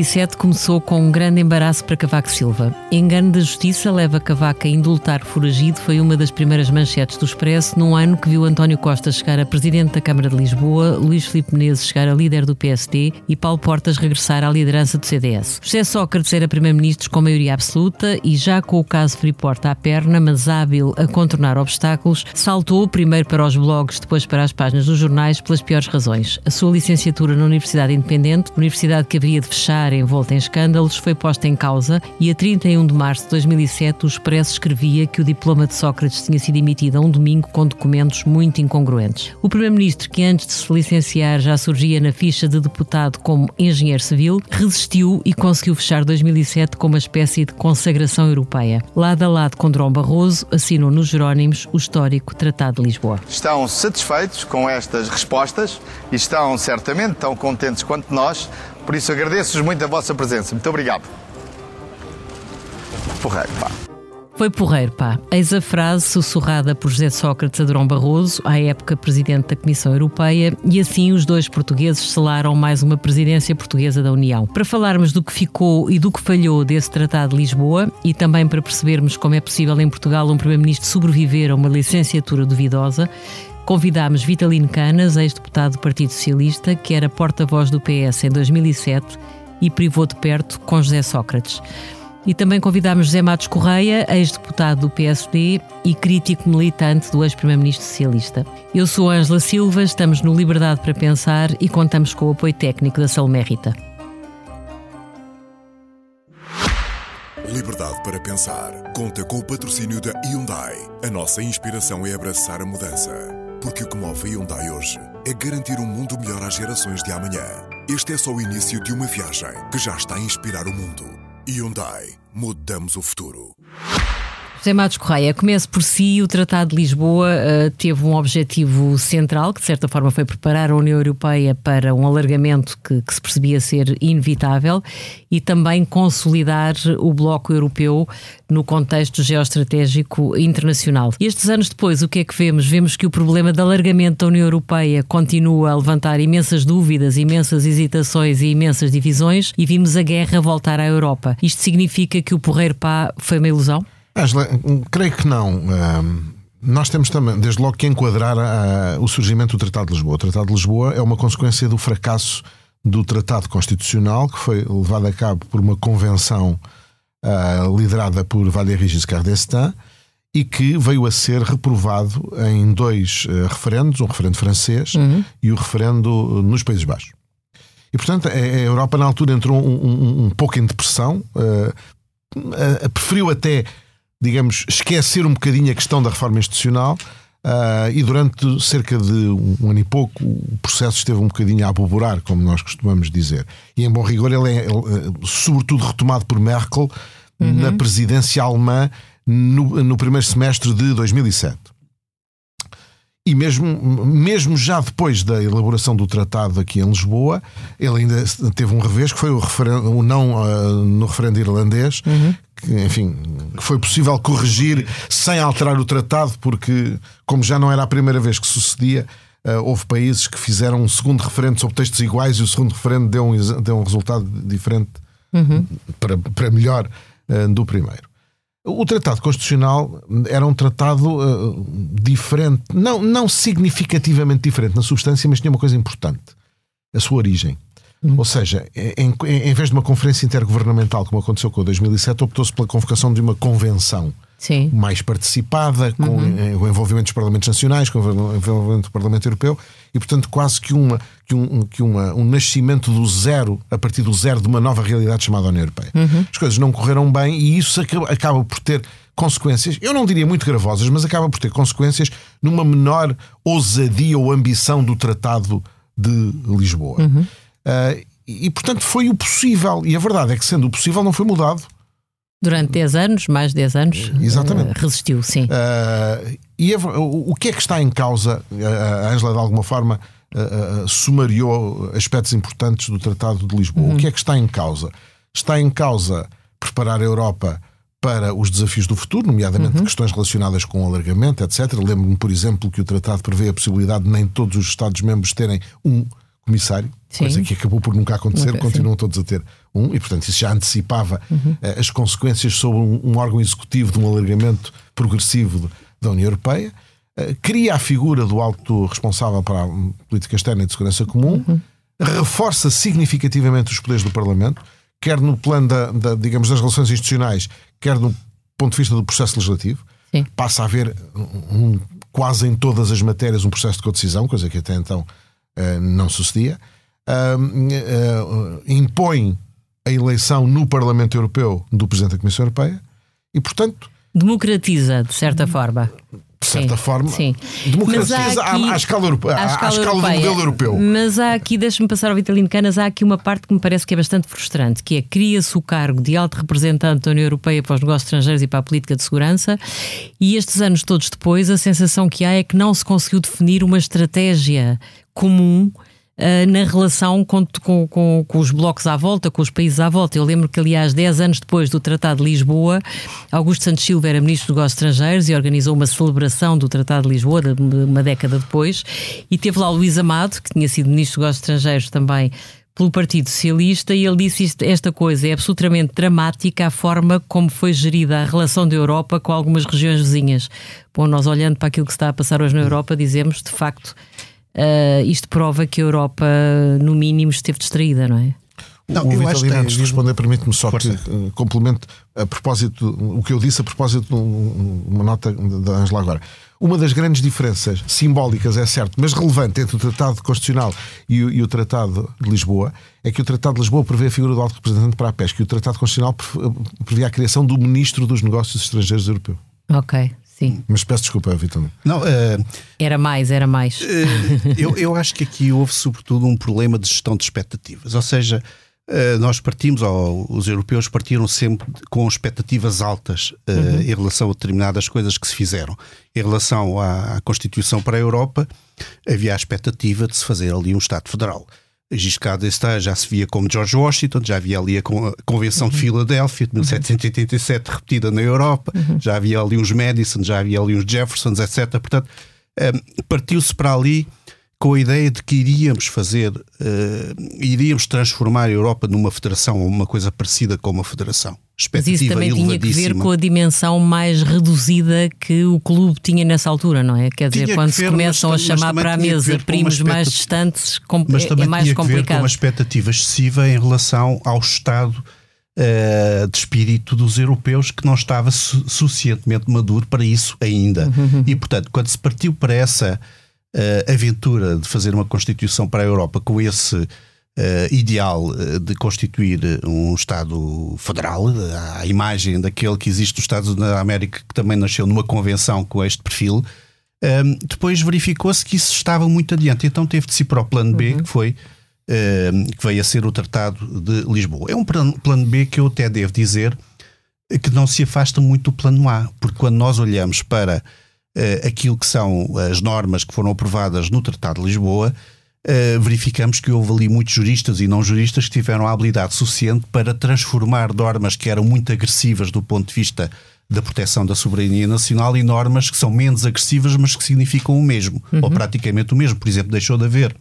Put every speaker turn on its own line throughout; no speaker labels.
O ano de 2007 começou com um grande embaraço para Cavaco Silva. Engano da justiça leva Cavaco a indultar foragido foi uma das primeiras manchetes do Expresso num ano que viu António Costa chegar a presidente da Câmara de Lisboa, Luís Filipe Menezes chegar a líder do PSD e Paulo Portas regressar à liderança do CDS. José Sócrates era primeiro-ministro com maioria absoluta e já com o caso Freeport à perna, mas hábil a contornar obstáculos, saltou primeiro para os blogs, depois para as páginas dos jornais pelas piores razões. A sua licenciatura na Universidade Independente, universidade que haveria de fechar envolta em escândalos, foi posta em causa e a 31 de março de 2007 o Expresso escrevia que o diploma de Sócrates tinha sido emitido a um domingo com documentos muito incongruentes. O primeiro-ministro, que antes de se licenciar já surgia na ficha de deputado como engenheiro civil, resistiu e conseguiu fechar 2007 com uma espécie de consagração europeia. Lado a lado com Dom Barroso, assinou nos Jerónimos o histórico Tratado de Lisboa.
Estão satisfeitos com estas respostas e estão certamente tão contentes quanto nós por isso agradeço-vos muito a vossa presença. Muito obrigado. Porreiro, pá.
Foi porreiro, pá. Eis a frase sussurrada por José Sócrates a Durão Barroso, à época presidente da Comissão Europeia, e assim os dois portugueses selaram mais uma presidência portuguesa da União. Para falarmos do que ficou e do que falhou desse Tratado de Lisboa, e também para percebermos como é possível em Portugal um Primeiro-Ministro sobreviver a uma licenciatura duvidosa, Convidámos Vitalino Canas, ex-deputado do Partido Socialista, que era porta-voz do PS em 2007 e privou de perto com José Sócrates. E também convidámos José Matos Correia, ex-deputado do PSD e crítico militante do ex-primeiro-ministro socialista. Eu sou Ângela Silva, estamos no Liberdade para Pensar e contamos com o apoio técnico da Salmérita.
Liberdade para Pensar conta com o patrocínio da Hyundai. A nossa inspiração é abraçar a mudança. Porque o que move a Hyundai hoje é garantir um mundo melhor às gerações de amanhã. Este é só o início de uma viagem que já está a inspirar o mundo. Hyundai. Mudamos o futuro.
José Matos Correia, comece por si. O Tratado de Lisboa uh, teve um objetivo central, que de certa forma foi preparar a União Europeia para um alargamento que, que, se percebia ser inevitável e também consolidar o Bloco Europeu no contexto geoestratégico internacional. E estes anos depois, o que é que vemos? Vemos que o problema de alargamento da União Europeia continua a levantar imensas dúvidas, imensas hesitações e imensas divisões e vimos a guerra voltar à Europa. Isto significa que o Porreiro Pá foi uma ilusão?
Angela, creio que não. nós temos também, desde logo, que enquadrar uh, o surgimento do Tratado de Lisboa. O Tratado de Lisboa é uma consequência do fracasso do Tratado Constitucional, que foi levado a cabo por uma convenção uh, liderada por Valéry Giscard d'Estaing e que veio a ser reprovado em dois uh, referendos, um referendo francês uhum. e o referendo nos Países Baixos. E, portanto, a Europa, na altura, entrou um, um, um pouco em depressão, preferiu até digamos, esquecer um bocadinho a questão da reforma institucional. Uh, e durante cerca de um ano e pouco o processo esteve um bocadinho a aboborar, como nós costumamos dizer. E em bom rigor, ele é, ele, eh, sobretudo, retomado por Merkel uhum. na presidência alemã no, no primeiro semestre de 2007. E mesmo, mesmo já depois da elaboração do tratado aqui em Lisboa, ele ainda teve um revés que foi o, referendo, o não uh, no referendo irlandês, uhum. Que, enfim, foi possível corrigir sem alterar o tratado, porque, como já não era a primeira vez que sucedia, uh, houve países que fizeram um segundo referendo sobre textos iguais e o segundo referendo deu um, deu um resultado diferente uhum. para, para melhor uh, do primeiro. O Tratado Constitucional era um tratado uh, diferente, não, não significativamente diferente na substância, mas tinha uma coisa importante: a sua origem. Uhum. Ou seja, em, em, vez de uma conferência intergovernamental, como aconteceu com o 2007, optou-se pela convocação de uma convenção Sim. mais participada, com uhum. o envolvimento dos Parlamentos Nacionais, com o envolvimento do Parlamento Europeu, e portanto quase que, uma, que, um, que uma, um nascimento do zero, a partir do zero de uma nova realidade chamada União Europeia. Uhum. As coisas não correram bem e isso acaba, acaba por ter consequências, eu não diria muito gravosas, mas acaba por ter consequências numa menor ousadia ou ambição do Tratado de Lisboa. Uhum. Uh, e, portanto, foi o possível. E a verdade é que, sendo o possível, não foi mudado.
Durante 10 anos, mais 10 anos, Exatamente. Uh, resistiu, sim. Uh,
e a, o, o, que é que está em causa? A Ângela, de alguma forma, sumariou aspectos importantes do Tratado de Lisboa. Uhum. O que é que está em causa? Está em causa preparar a Europa para os desafios do futuro, nomeadamente uhum. questões relacionadas com o alargamento, etc. Lembro-me, por exemplo, que o Tratado prevê a possibilidade de nem todos os Estados-membros terem um comissário, Sim. coisa que acabou por nunca acontecer, nunca, continuam sim. todos a ter um, e portanto isso já antecipava uhum. uh, as consequências sobre um, um, órgão executivo de um alargamento progressivo da União Europeia. Uh, cria a figura do alto responsável para a política externa e de segurança comum, uhum. reforça significativamente os poderes do Parlamento, quer no plano da, da, digamos, das relações institucionais, quer no ponto de vista do processo legislativo. Sim. Passa a haver um, quase em todas as matérias um processo de codecisão, coisa que até então não sucedia. Uh, impõe a eleição no Parlamento Europeu do Presidente da Comissão Europeia e, portanto.
Democratiza, de certa forma
de certa
sim,
forma,
sim.
democratiza aqui, à, à, escala, europeia, à, escala, à escala do modelo europeu.
Mas há aqui, deixa-me passar ao Vitalino Canas, há aqui uma parte que me parece que é bastante frustrante, que é cria-se o cargo de alto representante da União Europeia para os negócios estrangeiros e para a política de segurança, e estes anos todos depois a sensação que há é que não se conseguiu definir uma estratégia comum uh, na relação com, com, com, com, os blocos à volta, com os países à volta. Eu lembro que, aliás, 10 anos depois do Tratado de Lisboa, Augusto Santos Silva era Ministro dos Negócios Estrangeiros e organizou uma celebração do Tratado de Lisboa, uma década depois, e teve lá o Luís Amado, que tinha sido Ministro dos Negócios Estrangeiros também pelo Partido Socialista e ele disse isto, esta coisa é absolutamente dramática a forma como foi gerida a relação da Europa com algumas regiões vizinhas. Bom, nós olhando para aquilo que se está a passar hoje na Europa, dizemos de facto Uh, isto prova que a Europa, no mínimo, esteve distraída, não é?
Não, o eu acho que antes de responder, permite-me só Força. que, uh, complemento a propósito, o que eu disse a propósito de uma nota da Angela agora. Uma das grandes diferenças simbólicas, é certo, mas relevante entre o Tratado Constitucional e o, e o, Tratado de Lisboa é que o Tratado de Lisboa prevê a figura do alto representante para a pesca e o Tratado Constitucional prevê a criação do Ministro dos Negócios Estrangeiros Europeu.
Ok, Sim.
Mas peço desculpa, Vitor.
Não, uh,
era mais, era mais. Uh,
eu, eu acho que aqui houve, sobretudo, um problema de gestão de expectativas. Ou seja, uh, nós partimos, ou os europeus partiram sempre com expectativas altas uhum. em relação a determinadas coisas que se fizeram. Em relação à, à Constituição para a Europa, havia a expectativa de se fazer ali um Estado Federal. Giscard d'Estaing já se via como George Washington, já havia ali a Convenção uhum. de Filadélfia de 1787 uhum. repetida na Europa, uhum. já havia ali uns Madison, já havia ali uns Jeffersons, etc. Portanto, um, ehm, partiu-se para ali com a ideia de que iríamos fazer, uh, iríamos transformar a Europa numa federação ou uma coisa parecida com uma federação.
Mas isso também tinha que ver com a dimensão mais reduzida que o clube tinha nessa altura, não é? Quer dizer, tinha quando se começam mas, a chamar para a mesa primos mais distantes,
mas
é, é mais
tinha
complicado. Que ver com
uma expectativa excessiva em relação ao Estado uh, de espírito dos europeus que não estava su suficientemente maduro para isso ainda. Uhum. E, portanto, quando se partiu para essa uh, aventura de fazer uma Constituição para a Europa com esse uh, ideal eh, de constituir um Estado federal, à imagem daquele que existe nos Estados Unidos da América, que também nasceu numa convenção com este perfil, um, depois verificou-se que isso estava muito adiante. Então teve de se ir para o plano B, uhum. que foi que veio a ser o Tratado de Lisboa. É um plano B que eu até devo dizer que não se afasta muito do plano A, porque quando nós olhamos para uh, aquilo que são as normas que foram aprovadas no Tratado de Lisboa, uh, verificamos que houve ali muitos juristas e não juristas que tiveram a habilidade suficiente para transformar normas que eram muito agressivas do ponto de vista da proteção da soberania nacional em normas que são menos agressivas, mas que significam o mesmo, uhum. ou praticamente o mesmo. Por exemplo, deixou de haver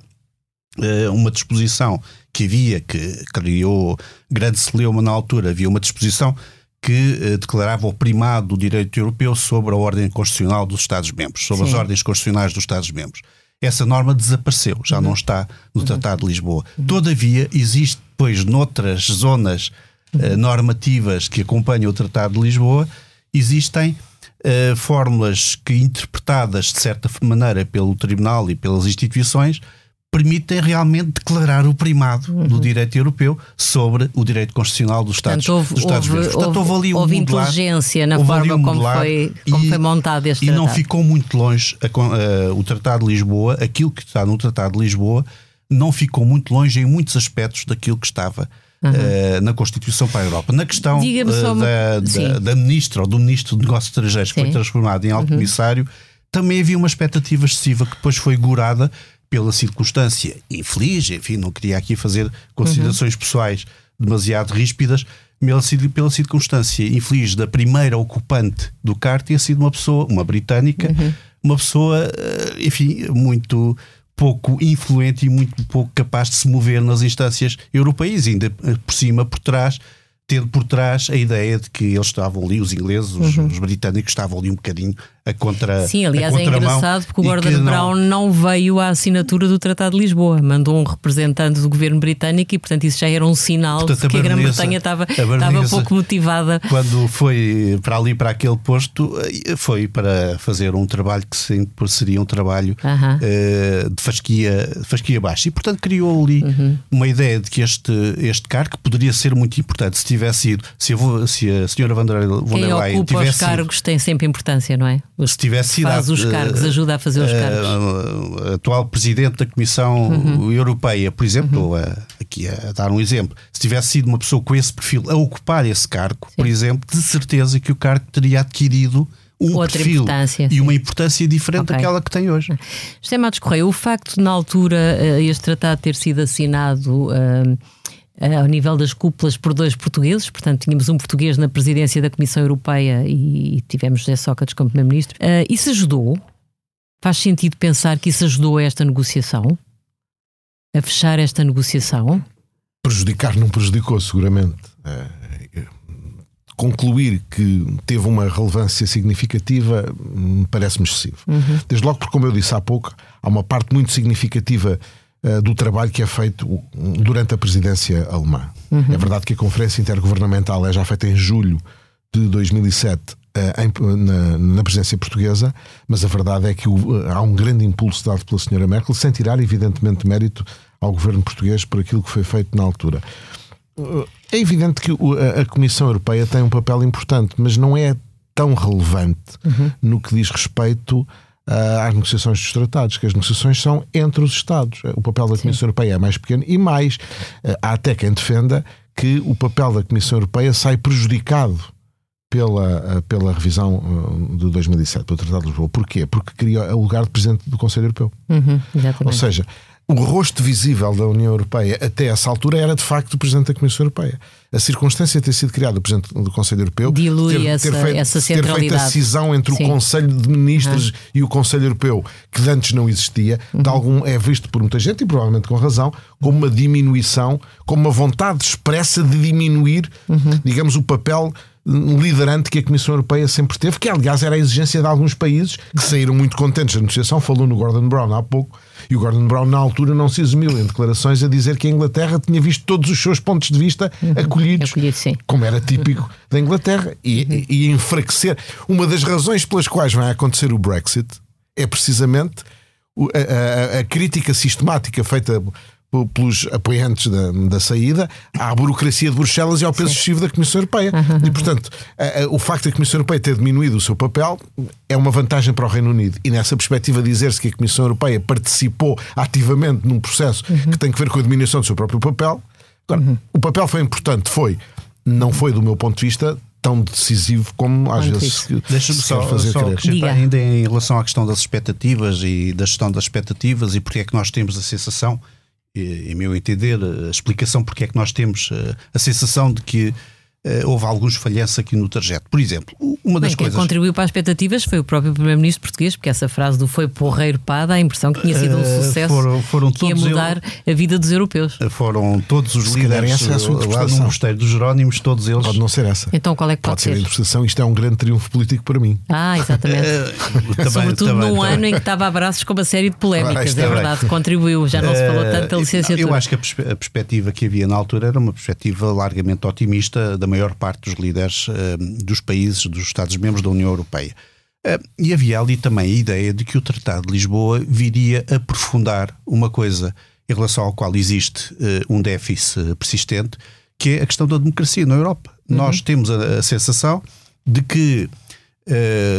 uh, uma disposição que havia, que criou grande celeuma na altura, havia uma disposição que eh, declarava o primado do direito europeu sobre a ordem constitucional dos Estados-membros, sobre Sim. as ordens constitucionais dos Estados-membros. Essa norma desapareceu, já uhum. não está no uhum. Tratado de Lisboa. Uhum. Todavia, existe depois noutras zonas eh, normativas que acompanham o Tratado de Lisboa, existem uh, fórmulas que, interpretadas de certa maneira pelo Tribunal e pelas instituições, permitem realmente declarar o primado uhum. do direito europeu sobre o direito constitucional dos Estados,
Portanto, houve,
dos Estados
houve, Portanto, houve, houve ali um houve inteligência na forma como, foi, como e, foi montado este
e
tratado.
E não ficou muito longe a, a, o Tratado de Lisboa, aquilo que está no Tratado de Lisboa, não ficou muito longe em muitos aspectos daquilo que estava Uhum. Uh, na Constituição para a Europa. Na questão uh, uma... da, da, da, ministra ou do ministro de Negócios Estrangeiros, que foi transformado em alto uhum. comissário, também havia uma expectativa excessiva que depois foi gorada pela circunstância infeliz, enfim, não queria aqui fazer considerações uhum. pessoais demasiado ríspidas, pela circunstância infeliz da primeira ocupante do CAR ter sido uma pessoa, uma britânica, uhum. uma pessoa, eh, enfim, muito pouco influente e muito pouco capaz de se mover nas instâncias europeias, ainda por cima, por trás tendo por trás a ideia de que eles estavam ali, os ingleses, os, uhum. os britânicos estavam ali um bocadinho a contra
Sim, aliás
é
engraçado porque o Gordon Brown não... não... veio à assinatura do Tratado de Lisboa, mandou um representante do governo britânico e portanto isso já era um sinal portanto, de que a, a Grã-Bretanha estava, estava pouco motivada.
Quando foi para ali, para aquele posto, eh, foi para fazer um trabalho que seria um trabalho uh -huh. uh, de fasquia, fasquia baixa e portanto criou ali uh uhum. -huh. uma ideia de que este, este cargo poderia ser muito importante se tivesse sido, se a, se a senhora von der,
Leyen
Quem ocupa
os cargos
sido,
tem sempre importância, não é?
Se tivesse sido
faz os cargos, ajuda a fazer os cargos.
A, atual presidente da Comissão uhum. Europeia, por exemplo, uhum. a, aqui a, dar um exemplo, se tivesse sido uma pessoa com esse perfil a ocupar esse cargo, sim. por exemplo, de certeza que o cargo teria adquirido um Outra perfil e sim. uma importância diferente okay. daquela que tem hoje.
José Matos Correia, o facto de na altura eh, este tratado ter sido assinado uh, ao nível das cúpulas por dois portugueses, portanto tínhamos um português na presidência da Comissão Europeia e, tivemos José Sócrates como primeiro-ministro. Uh, isso ajudou? Faz sentido pensar que isso ajudou a esta negociação? A fechar esta negociação?
Prejudicar não prejudicou, seguramente. Uh, concluir que teve uma relevância significativa me parece-me excessivo. Uhum. Desde logo porque, como eu disse há pouco, há uma parte muito significativa uh, do trabalho que é feito durante a presidência alemã. Uhum. É verdade que a Conferência Intergovernamental é já feita em julho de 2007 uh, eh, na, na, presidência portuguesa, mas a verdade é que uh, há um grande impulso dado pela senhora Merkel, sem tirar, evidentemente, mérito ao governo português por aquilo que foi feito na altura. É evidente que a Comissão Europeia tem um papel importante, mas não é tão relevante uhum. no que diz respeito às negociações dos tratados, que as negociações são entre os Estados. O papel da Comissão Sim. Europeia é mais pequeno e mais. Há até quem defenda que o papel da Comissão Europeia sai prejudicado pela, pela revisão de 2007 do Tratado de Lisboa. Porquê? Porque cria o lugar de Presidente do Conselho Europeu.
Uhum,
Ou seja, o rosto visível da União Europeia até essa altura era de facto o Presidente da Comissão Europeia. A circunstância de ter sido criado o Presidente do Conselho Europeu
dilui ter, essa, ter feito, essa centralidade.
Ter feito a cisão entre Sim. o Conselho de Ministros e o Conselho Europeu, que antes não existia, uhum. de algum, é visto por muita gente, e provavelmente com razão, como uma diminuição, como uma vontade expressa de diminuir, uhum. digamos, o papel liderante que a Comissão Europeia sempre teve, que aliás era a exigência de alguns países que saíram muito contentes da negociação. Falou no Gordon Brown há pouco, e o Gordon Brown na altura não se eximiu em declarações a dizer que a Inglaterra tinha visto todos os seus pontos de vista uhum. acolhidos, Acolhido, como era típico da Inglaterra, e, uhum. e, e enfraquecer. Uma das razões pelas quais vai acontecer o Brexit é precisamente a, a, a crítica sistemática feita pelos apoiantes da, da saída à burocracia de Bruxelas e ao peso Sim. excessivo da Comissão Europeia. Uhum. E, portanto, a, a, o facto da Comissão Europeia ter diminuído o seu papel é uma vantagem para o Reino Unido. E nessa perspectiva, dizer-se que a Comissão Europeia participou ativamente num processo uhum. que tem que ver com a diminuição do seu próprio papel. Agora, uhum. o papel foi importante, foi, não foi, do meu ponto de vista, tão decisivo como às vezes
Deixa-me só, fazer só acrescentar ainda em relação à questão das expectativas e da gestão das expectativas e porque é que nós temos a sensação em meu entender, a explicação porque é que nós temos eh, a sensação de que houve alguns falhanços aqui no trajeto. Por exemplo, uma das
Bem,
coisas.
Quem contribuiu para as expectativas foi o próprio Primeiro-Ministro português, porque essa frase do foi porreiro pá dá a impressão que tinha sido um eh, sucesso foram, foram que ia mudar a vida dos europeus.
Foram todos os Se líderes essa é a lá no Mosteiro dos Jerónimos, todos eles.
Pode não ser essa.
Então qual é que pode,
pode ser? ser? a interpretação, isto é um grande triunfo político para mim.
Ah, exatamente. também, Sobretudo também, num também. ano em que estava a abraços com uma série de polémicas, ah, é verdade, contribuiu, já não se falou tanto da licenciatura.
Eu acho que a perspectiva que havia na altura era uma perspectiva largamente otimista da maior parte dos líderes uh, dos países, dos Estados-membros da União Europeia. Uh, e havia ali também a ideia de que o Tratado de Lisboa viria aprofundar uma coisa em relação ao qual existe uh, um déficit persistente, que é a questão da democracia na Europa. Uhum. Nós temos a, a, sensação de que,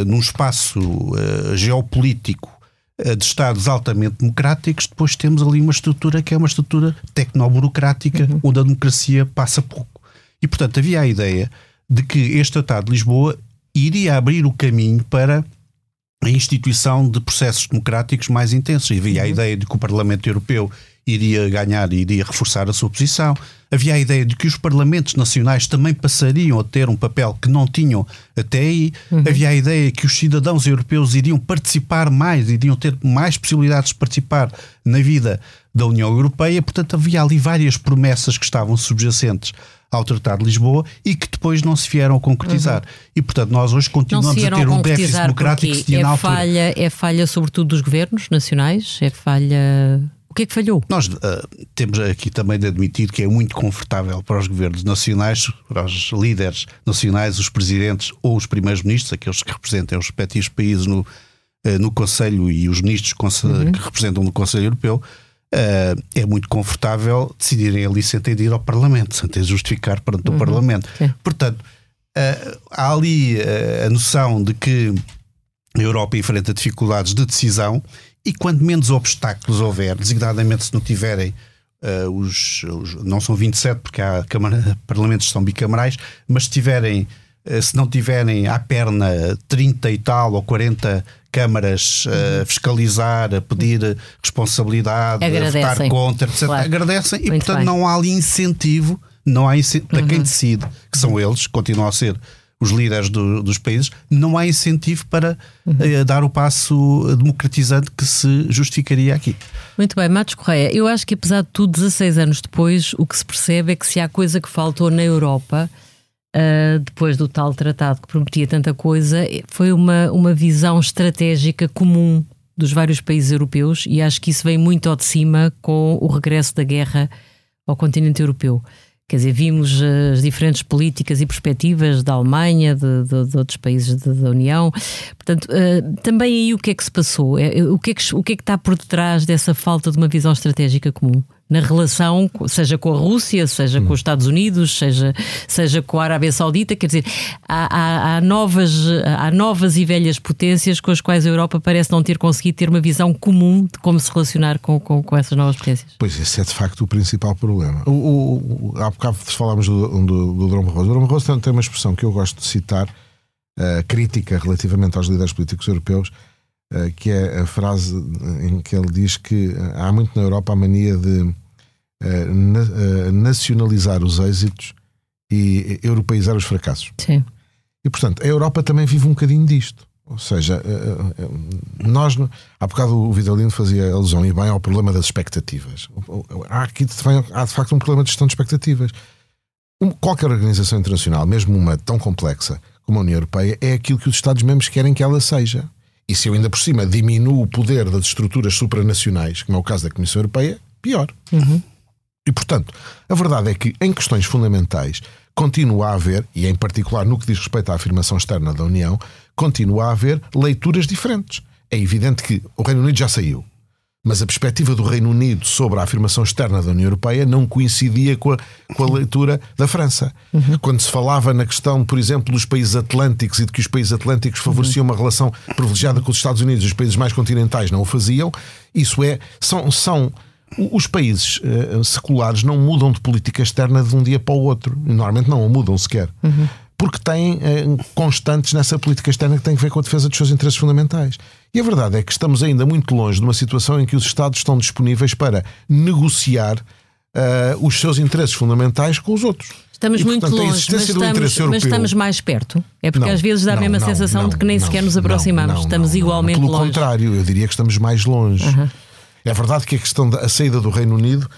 num espaço geopolítico de Estados altamente democráticos, depois temos ali uma estrutura que é uma estrutura tecnoburocrática, uhum. onde a democracia passa pouco. E, portanto, havia a ideia de que este Tratado de Lisboa iria abrir o caminho para a instituição de processos democráticos mais intensos. Havia a uhum. ideia de que o Parlamento Europeu iria ganhar e iria reforçar a sua posição. Havia a ideia de que os parlamentos nacionais também passariam a ter um papel que não tinham até aí. Uhum. Havia a ideia que os cidadãos europeus iriam participar mais, iriam ter mais possibilidades de participar na vida da União Europeia. Portanto, havia ali várias promessas que estavam subjacentes ao Tratado de Lisboa e que depois não se vieram a concretizar. Uhum. E, portanto, nós hoje continuamos a ter um déficit democrático que
tinha é falha, É falha, sobretudo, dos governos nacionais? É falha... O que é que falhou?
Nós uh, temos aqui também de admitir que é muito confortável para os governos nacionais, para os líderes nacionais, os presidentes ou os primeiros-ministros, aqueles que representam os respectivos países no, uh, no Conselho e os ministros uhum. que representam no Conselho Europeu, uh, é muito confortável decidirem ali sem ter de ir ao Parlamento, sem ter de justificar perante uhum. o Parlamento. Sim. Portanto, uh, há ali uh, a noção de que a Europa enfrenta dificuldades de decisão e quanto menos obstáculos houver, designadamente se não tiverem Uh, os, os, não são 27 porque há câmara, parlamentos são bicamerais, mas se tiverem, se não tiverem à perna 30 e tal ou 40 câmaras uh, fiscalizar, a pedir responsabilidade, agradecem. a votar contra, etc. Claro. Agradecem e, Muito portanto, bem. não há ali incentivo, não há incentivo, para quem uhum. decide, que são eles, continuam a ser os líderes do, dos países, não há incentivo para uhum. uh, dar o passo democratizante que se justificaria aqui.
Muito bem, Matos Correia, eu acho que apesar de tudo, 16 anos depois, o que se percebe é que se há coisa que faltou na Europa Uh, depois do tal tratado que prometia tanta coisa, foi uma, uma visão estratégica comum dos vários países europeus e acho que isso vem muito ao de cima com o regresso da guerra ao continente europeu. Quer dizer, vimos as diferentes políticas e perspectivas da Alemanha, de, de, de outros países de, da União. Portanto, uh, também aí o que é que se passou? É, o, que é que, o que é que está por detrás dessa falta de uma visão estratégica comum? Na relação, seja com a Rússia, seja com os Estados Unidos, seja, seja com a Arábia Saudita, quer dizer, há, há, há, novas, há novas e velhas potências com as quais a Europa parece não ter conseguido ter uma visão comum de como se relacionar com, com, com essas novas potências.
Pois, esse é de facto o principal problema. O, o, o, há bocado falámos do, do, do Dom Barroso. O Dom Barroso tem, tem uma expressão que eu gosto de citar, uh, crítica relativamente aos líderes políticos europeus, que é a frase em que ele diz que há muito na Europa a mania de nacionalizar os êxitos e europeizar os fracassos.
Sim.
E portanto, a Europa também vive um bocadinho disto. Ou seja, nós, há bocado o Vidalino fazia alusão e bem ao problema das expectativas. Há aqui há de facto um problema de gestão de expectativas. Qualquer organização internacional, mesmo uma tão complexa como a União Europeia, é aquilo que os Estados-membros querem que ela seja. E se eu ainda por cima diminuo o poder das estruturas supranacionais, como é o caso da Comissão Europeia, pior.
Uhum.
E, portanto, a verdade é que em questões fundamentais continua a haver, e em particular no que diz respeito à afirmação externa da União, continua a haver leituras diferentes. É evidente que o Reino Unido já saiu, mas a perspectiva do Reino Unido sobre a afirmação externa da União Europeia não coincidia com a, com a leitura da França. Uhum. Quando se falava na questão, por exemplo, dos países atlânticos e de que os países atlânticos favoreciam uhum. uma relação privilegiada com os Estados Unidos e os países mais continentais não o faziam, isso é, são. são os países uh, seculares não mudam de política externa de um dia para o outro. Normalmente não a mudam sequer. Uhum. Porque têm uh, constantes nessa política externa que tem a ver com a defesa dos seus interesses fundamentais. E a verdade é que estamos ainda muito longe de uma situação em que os Estados estão disponíveis para negociar uh, os seus interesses fundamentais com os outros.
Estamos e, muito portanto, longe, mas estamos, mas estamos, mais perto. É porque não, às vezes dá a mesma não, sensação não, de que nem sequer nos aproximamos. estamos igualmente
Pelo
longe.
Pelo contrário, eu diria que estamos mais longe. Uhum. É verdade que a questão da saída do Reino Unido,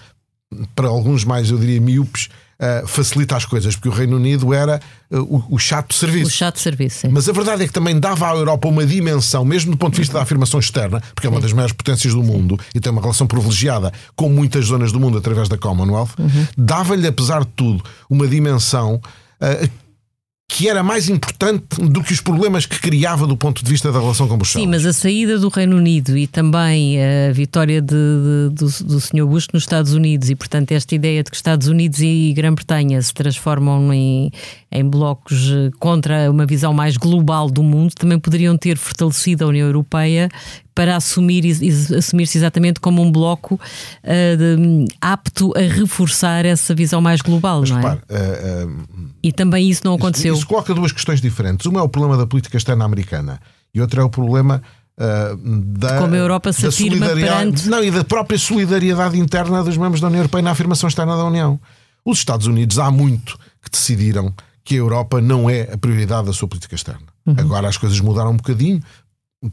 para alguns mais, eu diria, miúpes, Uh, facilita as coisas, porque o Reino Unido era uh, o, o, chato serviço. O
chato serviço. Sim.
Mas a verdade é que também dava à Europa uma dimensão, mesmo do ponto de vista da afirmação externa, porque é uma das maiores potências do mundo e tem uma relação privilegiada com muitas zonas do mundo através da Commonwealth, uhum. dava-lhe, apesar de tudo, uma dimensão uh, que era mais importante do que os problemas que criava do ponto de vista da relação com Bruxelas.
Sim, mas a saída do Reino Unido e também a vitória de, de, do, do Sr. Bush nos Estados Unidos e, portanto, esta ideia de que Estados Unidos e Grã-Bretanha se transformam em, em blocos eh, contra uma visão mais global do mundo também poderiam ter fortalecido a União Europeia para assumir assumir-se exatamente como um bloco uh, de, apto a reforçar essa visão mais global, Mas, não é? Repare, uh, uh, e também isso não aconteceu.
Isso, isso coloca duas questões diferentes. Uma é o problema da política externa americana e outro é o problema uh, da,
como a Europa se afirma perante...
Não, e da própria solidariedade interna dos membros da União Europeia na afirmação externa da União. Os Estados Unidos há muito que decidiram que a Europa não é a prioridade da sua política externa. Uhum. Agora as coisas mudaram um bocadinho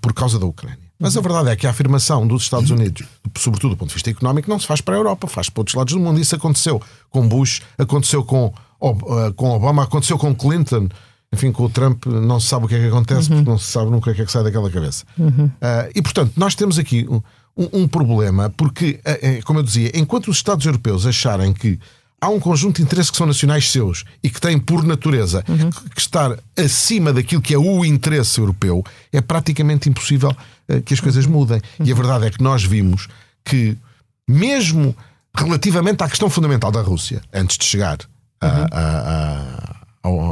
por causa da Ucrânia. Mas a verdade é que a afirmação dos Estados Unidos, sobretudo do ponto de vista económico, não se faz para a Europa, faz para outros lados do mundo. Isso aconteceu com Bush, aconteceu com, eh, com Obama, aconteceu com Clinton. Enfim, com o Trump não se sabe o que é que acontece, uhum. porque não se sabe nunca o que é que sai daquela cabeça. Uhum. Uh, e, portanto, nós temos aqui um, um, problema, porque, uh, como eu dizia, enquanto os Estados europeus acharem que há um conjunto de interesses que são nacionais seus e que têm, por natureza, uhum. que estar acima daquilo que é o interesse europeu, é praticamente impossível que as coisas mudem. E a verdade é que nós vimos que, mesmo relativamente à questão fundamental da Rússia, antes de chegar uhum.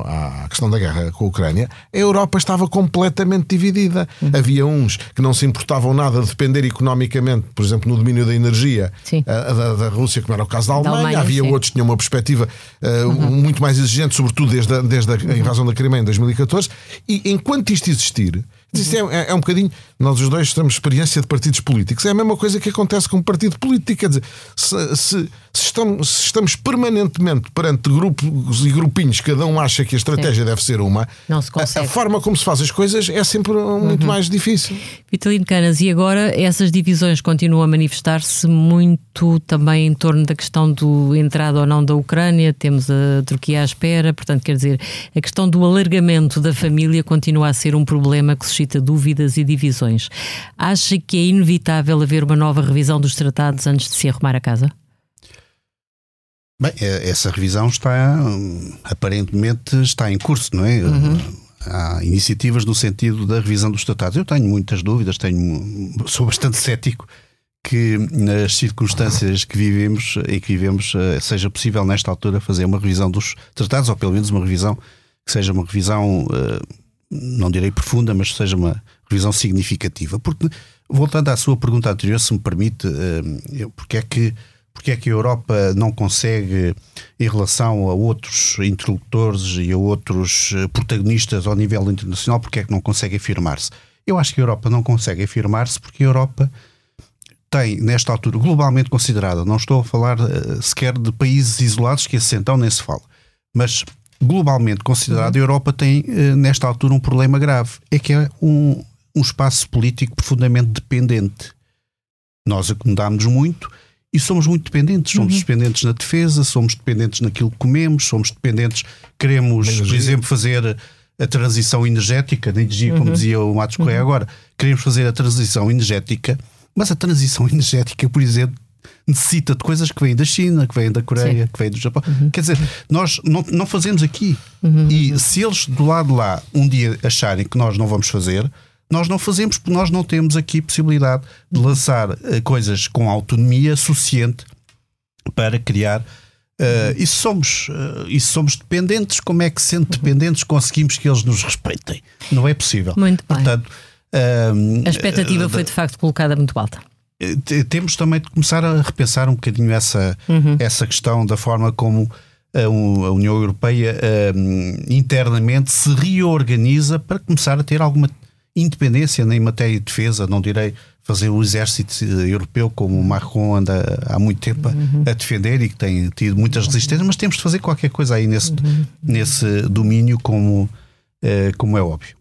à questão da guerra com a Ucrânia, a Europa estava completamente dividida. Uhum. Havia uns que não se importavam nada de depender economicamente, por exemplo, no domínio da energia a, da, da, Rússia, como era o caso da Alemanha. Da Alemanha Havia sim. outros que tinham uma perspectiva uh, uhum. muito mais exigente, sobretudo desde a, desde a invasão da Crimeia em 2014. E enquanto isto existir, isso é, é, é, um bocadinho. Nós os dois temos experiência de partidos políticos. É a mesma coisa que acontece com um partido político. Quer dizer, se, se, se, estamos, se estamos, permanentemente perante grupos e grupinhos, cada um acha que a estratégia Sim. deve ser uma. A, a, forma como se faz as coisas é sempre muito uhum. mais difícil.
Vitalino Canas, e agora essas divisões continuam a manifestar-se muito também em torno da questão do entrada ou não da Ucrânia. Temos a Turquia à espera, portanto, quer dizer, a questão do alargamento da família continua a ser um problema que suscita dúvidas e divisões. Acha que é inevitável haver uma nova revisão dos tratados antes de se arrumar a casa?
Bem, é, essa revisão está aparentemente está em curso, não é? Uhum. Há iniciativas no sentido da revisão dos tratados. Eu tenho muitas dúvidas, tenho, sou bastante cético que nas circunstâncias que vivemos e que vivemos eh, seja possível nesta altura fazer uma revisão dos tratados ou pelo menos uma revisão que seja uma revisão uh, não direi profunda, mas seja uma revisão significativa. Porque, voltando à sua pergunta anterior, se me permite, eh, porque é que porque é que a Europa não consegue, em relação a outros interlocutores e a outros eh, protagonistas ao nível internacional, porque é que não consegue afirmar-se? Eu acho que a Europa não consegue afirmar-se porque a Europa tem, nesta altura, globalmente considerada, não estou a falar uh, sequer de países isolados que assentam, nem se fala, mas globalmente considerado, uhum. a Europa tem, eh, nesta altura, um problema grave. É que é um, um espaço político profundamente dependente. Nós acomodámos muito e somos muito dependentes. Somos uhum. dependentes na defesa, somos dependentes naquilo que comemos, somos dependentes. Queremos, por exemplo, fazer a transição energética, da energia, como uhum. dizia o Matos Correia uhum. agora. Queremos fazer a transição energética, mas a transição energética, por exemplo, necessita de coisas que vêm da China, que vêm da Coreia, Sim. que vêm do Japão. Uhum. Quer dizer, nós não, não fazemos aqui. Uhum. E se eles do lado de lá um dia acharem que nós não vamos fazer, nós não fazemos porque nós não temos aqui possibilidade de lançar uh, coisas com autonomia suficiente para criar. Uh, e, se somos, uh, e somos dependentes, como é que, sendo dependentes, conseguimos que eles nos respeitem? Não é possível.
Muito bem. Portanto, uh, a expectativa foi de facto colocada muito alta.
Eh, temos também de começar a repensar um bocadinho essa, uhum. essa questão da forma como a, União Europeia uh, internamente se reorganiza para começar a ter alguma independência em matéria de defesa, não direi fazer o exército europeu como o Macron anda há muito tempo uhum. a defender e que tem tido muitas resistências, mas temos de fazer qualquer coisa aí nesse, uhum. nesse domínio como, uh, como é óbvio.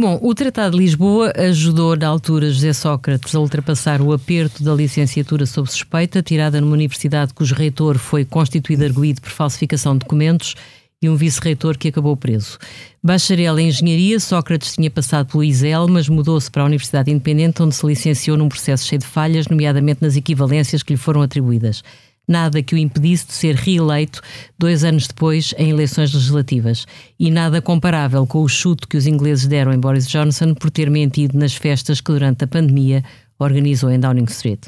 Bom, o Tratado de Lisboa ajudou na altura José Sócrates a ultrapassar o aperto da licenciatura sob suspeita, tirada numa universidade cujo reitor foi constituído arguído por falsificação de documentos e um vice-reitor que acabou preso. Bacharel em Engenharia, Sócrates tinha passado pelo ISEL, mas mudou-se para a Universidade Independente, onde se licenciou num processo cheio de falhas, nomeadamente nas equivalências que lhe foram atribuídas nada que o impedisse de ser reeleito dois anos depois em eleições legislativas. E nada comparável com o chute que os ingleses deram em Boris Johnson por ter mentido nas festas que durante a pandemia organizou em Downing Street.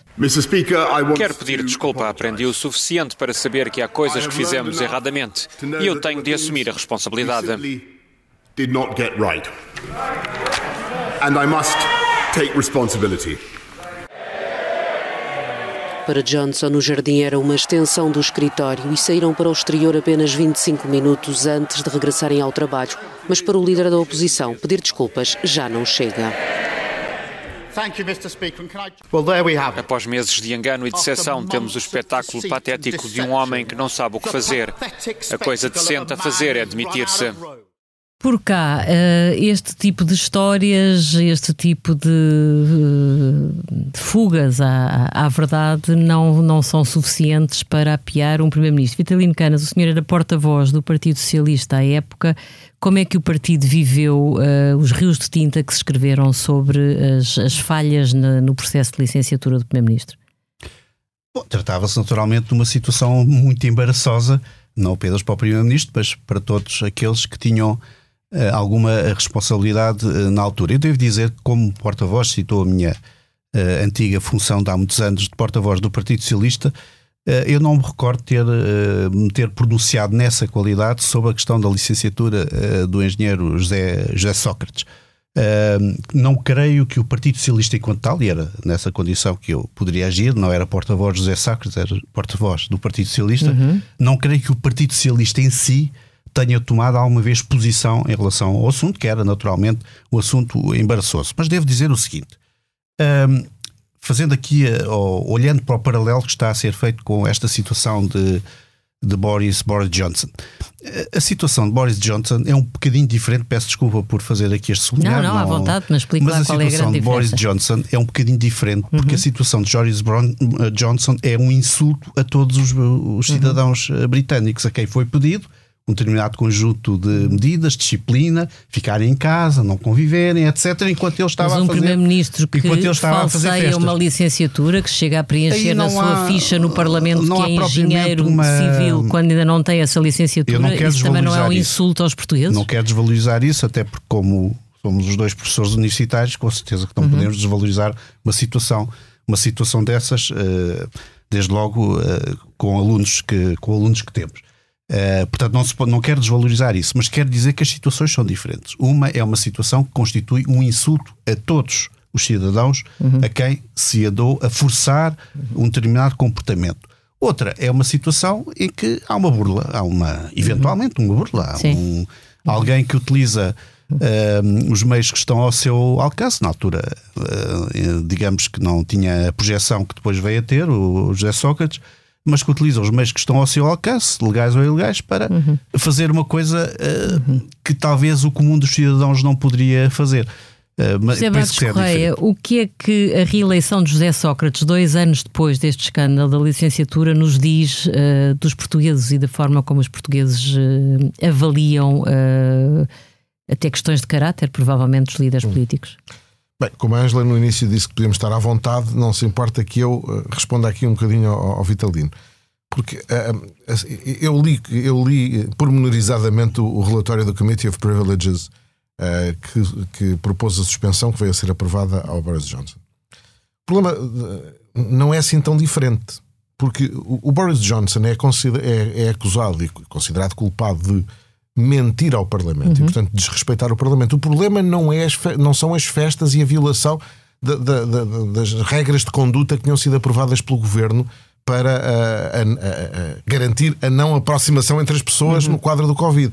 Quero pedir desculpa. Aprendi o suficiente para saber que há coisas que fizemos erradamente e eu tenho de assumir a responsabilidade.
And I must take responsibility. Para Johnson, o jardim era uma extensão do escritório e saíram para o exterior apenas 25 minutos antes de regressarem ao trabalho. Mas para o líder da oposição, pedir desculpas já não chega.
Após meses de engano e decepção, temos o espetáculo patético de um homem que não sabe o que fazer. A coisa decente a fazer é admitir-se.
Por cá, eh, este tipo de histórias, este tipo de, de fugas à, à, verdade não, não são suficientes para apiar um Primeiro-Ministro. Vitalino Canas, o senhor era porta-voz do Partido Socialista à época. Como é que o partido viveu uh, os rios de tinta que se escreveram sobre as, as falhas na, no processo de licenciatura do Primeiro-Ministro?
Tratava-se naturalmente de uma situação muito embaraçosa, não apenas para o Primeiro-Ministro, mas para todos aqueles que tinham eh, alguma responsabilidade eh, na altura. Eu devo dizer que, como porta-voz, citou a minha uh, antiga função de há muitos anos de porta-voz do Partido Socialista, eu não me recordo ter, ter pronunciado nessa qualidade sobre a questão da licenciatura do engenheiro José, José Sócrates. não creio que o Partido Socialista, enquanto tal, e era nessa condição que eu poderia agir, não era porta-voz José Sócrates, era porta-voz do Partido Socialista, uhum. não creio que o Partido Socialista em si tenha tomado alguma vez posição em relação ao assunto, que era naturalmente o um assunto embaraçoso. Mas devo dizer o seguinte: um, fazendo aqui, uh, olhando para o paralelo que está a ser feito com esta situação de, de Boris, Boris Johnson. A situação de Boris Johnson é um bocadinho diferente, peço desculpa por fazer aqui este sublinhar.
Não, não, à vontade, mas explique
mas
lá qual é a
situação
grande
de Boris Johnson é um bocadinho diferente, porque uhum. a situação de Boris uh, Johnson é um insulto a todos os, os cidadãos uhum. britânicos a quem foi pedido um determinado conjunto de medidas, disciplina, ficarem em casa, não conviverem, etc. Enquanto ele estava
Mas um
a fazer.
primeiro-ministro que enquanto ele estava a fazer uma licenciatura que chega a preencher na sua há, ficha no Parlamento que é engenheiro uma... civil quando ainda não tem essa licenciatura, isso também não é um insulto aos portugueses?
Não quero desvalorizar isso, até porque como somos os dois professores universitários, com certeza que não uhum. podemos desvalorizar uma situação, uma situação dessas, uh, desde logo uh, com alunos que com alunos que temos. Uh, portanto, não, se não quero desvalorizar isso, mas quero dizer que as situações são diferentes. Uma é uma situação que constitui um insulto a todos os cidadãos uhum. a quem se andou a forçar um determinado comportamento. Outra é uma situação em que há uma burla, há uma, eventualmente uma burla, há um, alguém que utiliza uh, os meios que estão ao seu alcance. Na altura, uh, digamos que não tinha a projeção que depois veio a ter, o José Sócrates, mas que utilizam os meios que estão ao seu alcance, legais ou ilegais, para uhum. fazer uma coisa uh, uhum. que talvez o comum dos cidadãos não poderia fazer.
Uh, José Bastos é Correia, o que é que a reeleição de José Sócrates, dois anos depois deste escândalo da licenciatura, nos diz uh, dos portugueses e da forma como os portugueses uh, avaliam até questões de caráter, provavelmente, dos líderes uhum. políticos?
Bem, como a Angela no início disse que podíamos estar à vontade, não se importa que eu uh, responda aqui um bocadinho ao, ao Vitalino. Porque uh, eu li, eu li pormenorizadamente o relatório do Committee of Privileges uh, que, que, propôs a suspensão que veio a ser aprovada ao Boris Johnson. O problema não é assim tão diferente. Porque o, o Boris Johnson é, é, é acusado e considerado culpado de mentir ao Parlamento uhum. e, portanto, desrespeitar o Parlamento. O problema não, é não são as festas e a violação da, da, da, das regras de conduta que tinham sido aprovadas pelo governo para a, a, a, garantir a não aproximação entre as pessoas uhum. no quadro do Covid.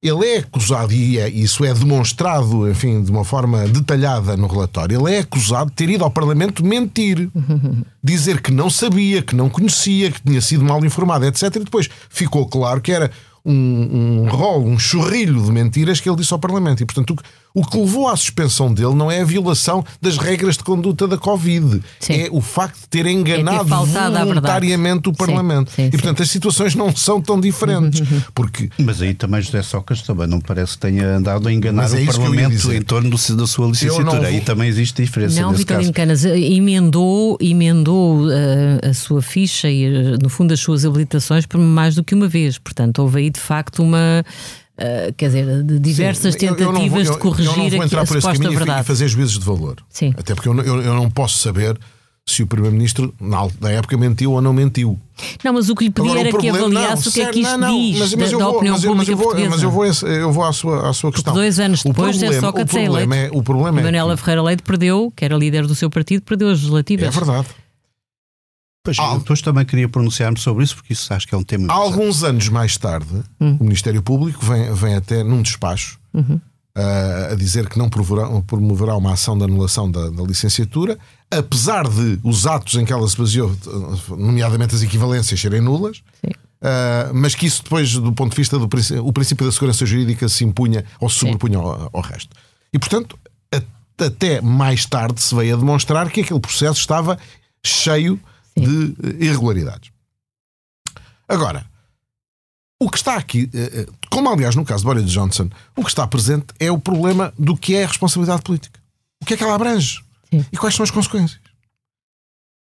Ele é acusado, e é, isso é demonstrado, enfim, de uma forma detalhada no relatório, ele é acusado de ter ido ao Parlamento mentir. Uhum. Dizer que não sabia, que não conhecia, que tinha sido mal informado, etc. E depois ficou claro que era um, um rol, um chorrilho de mentiras que ele disse ao Parlamento. E, portanto, o, o que levou à suspensão dele não é a violação das regras de conduta da Covid, sim. é o facto de ter enganado é voluntariamente o Parlamento. Sim, sim, e, portanto, as situações não são tão diferentes. Porque...
Mas aí também José Sócrates também não parece que tenha andado a enganar é o Parlamento em torno do, da sua licenciatura. Aí também existe diferença.
Não, Vitorino Canas eh, emendou, emendou uh, a sua ficha e, uh, no fundo, as suas habilitações por mais do que uma vez. Portanto, houve aí de facto uma. Uh, quer dizer, de diversas Sim, tentativas eu, eu vou, eu, de corrigir eu não entrar por esse caminho verdade.
e fazer juízes de valor.
Sim.
Até porque eu, eu, não posso saber se o Primeiro-Ministro na época mentiu ou não mentiu.
Não, mas o que lhe pedi Agora, era problema, que avaliasse não, o que é que isto não, não, diz mas, mas da, da vou, opinião mas, pública mas eu vou, portuguesa.
Mas eu vou, eu vou à sua, à sua questão.
Porque dois anos depois é só que o problema
é, o problema
é Manuela Ferreira Leite perdeu, que era líder do seu partido, perdeu as legislativas.
É verdade.
Pois, Al... depois também queria pronunciar-me sobre isso, porque isso acho que é um tema.
Há alguns anos mais tarde, uhum. o Ministério Público vem, vem até num despacho uhum. uh, a dizer que não promoverá, promoverá uma ação de anulação da, da, licenciatura, apesar de os atos em que ela se baseou, nomeadamente as equivalências, serem nulas. Uh, mas que isso depois, do ponto de vista do o princípio da segurança jurídica, se impunha ou se sobrepunha ao, ao resto. E, portanto, até mais tarde se veio a demonstrar que aquele processo estava cheio de irregularidades. Agora, o que está aqui, eh, eh, como aliás no caso de Boris Johnson, o que está presente é o problema do que é a responsabilidade política. O que é que ela abrange? Sim. E quais são as consequências?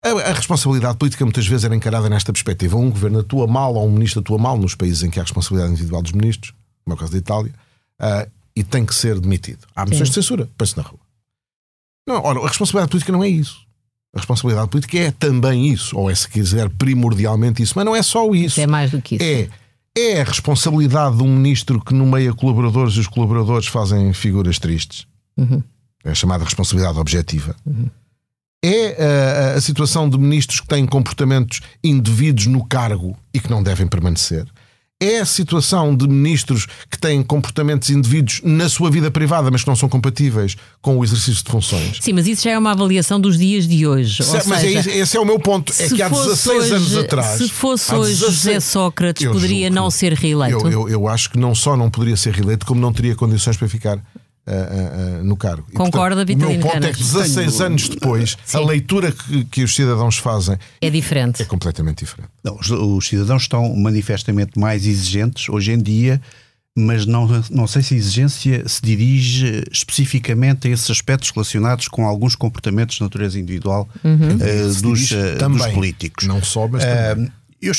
A, a, responsabilidade política muitas vezes era encarada nesta perspectiva. Um governo atua mal ou um ministro atua mal nos países em que há responsabilidade individual dos ministros, como é o caso da Itália, uh, e tem que ser demitido. Há moções de censura, põe-se na rua. Não, ora, a responsabilidade política não é isso. A responsabilidade política é também isso, ou é, se quiser, primordialmente isso, mas não é só isso.
É mais do que isso.
É, é a responsabilidade de um ministro que nomeia colaboradores e os colaboradores fazem figuras tristes. Uhum. É a chamada responsabilidade objetiva. Uhum. É a, a situação de ministros que têm comportamentos indevidos no cargo e que não devem permanecer é a situação de ministros que têm comportamentos indevidos na sua vida privada, mas que não são compatíveis com o exercício de funções.
Sim, mas isso já é uma avaliação dos dias de hoje.
Se, mas é seja, é, esse é o meu ponto. É que há 16
hoje,
anos atrás.
Se fosse hoje 16, José Sócrates, poderia não ser reeleito.
Eu, eu, eu, acho que não só não poderia ser reeleito, como não teria condições para ficar uh, uh, no cargo.
Concorda,
Vitor? O meu ponto é que 16 Tenho... anos depois, Sim. a leitura que, que, os cidadãos fazem
é diferente.
É completamente diferente.
Não, os, os cidadãos estão manifestamente mais exigentes hoje em dia mas não, não sei se a exigência se dirige especificamente a esses aspectos relacionados com alguns comportamentos de natureza individual uhum. uh, dos, dos, políticos.
Não só, mas uh,
Eu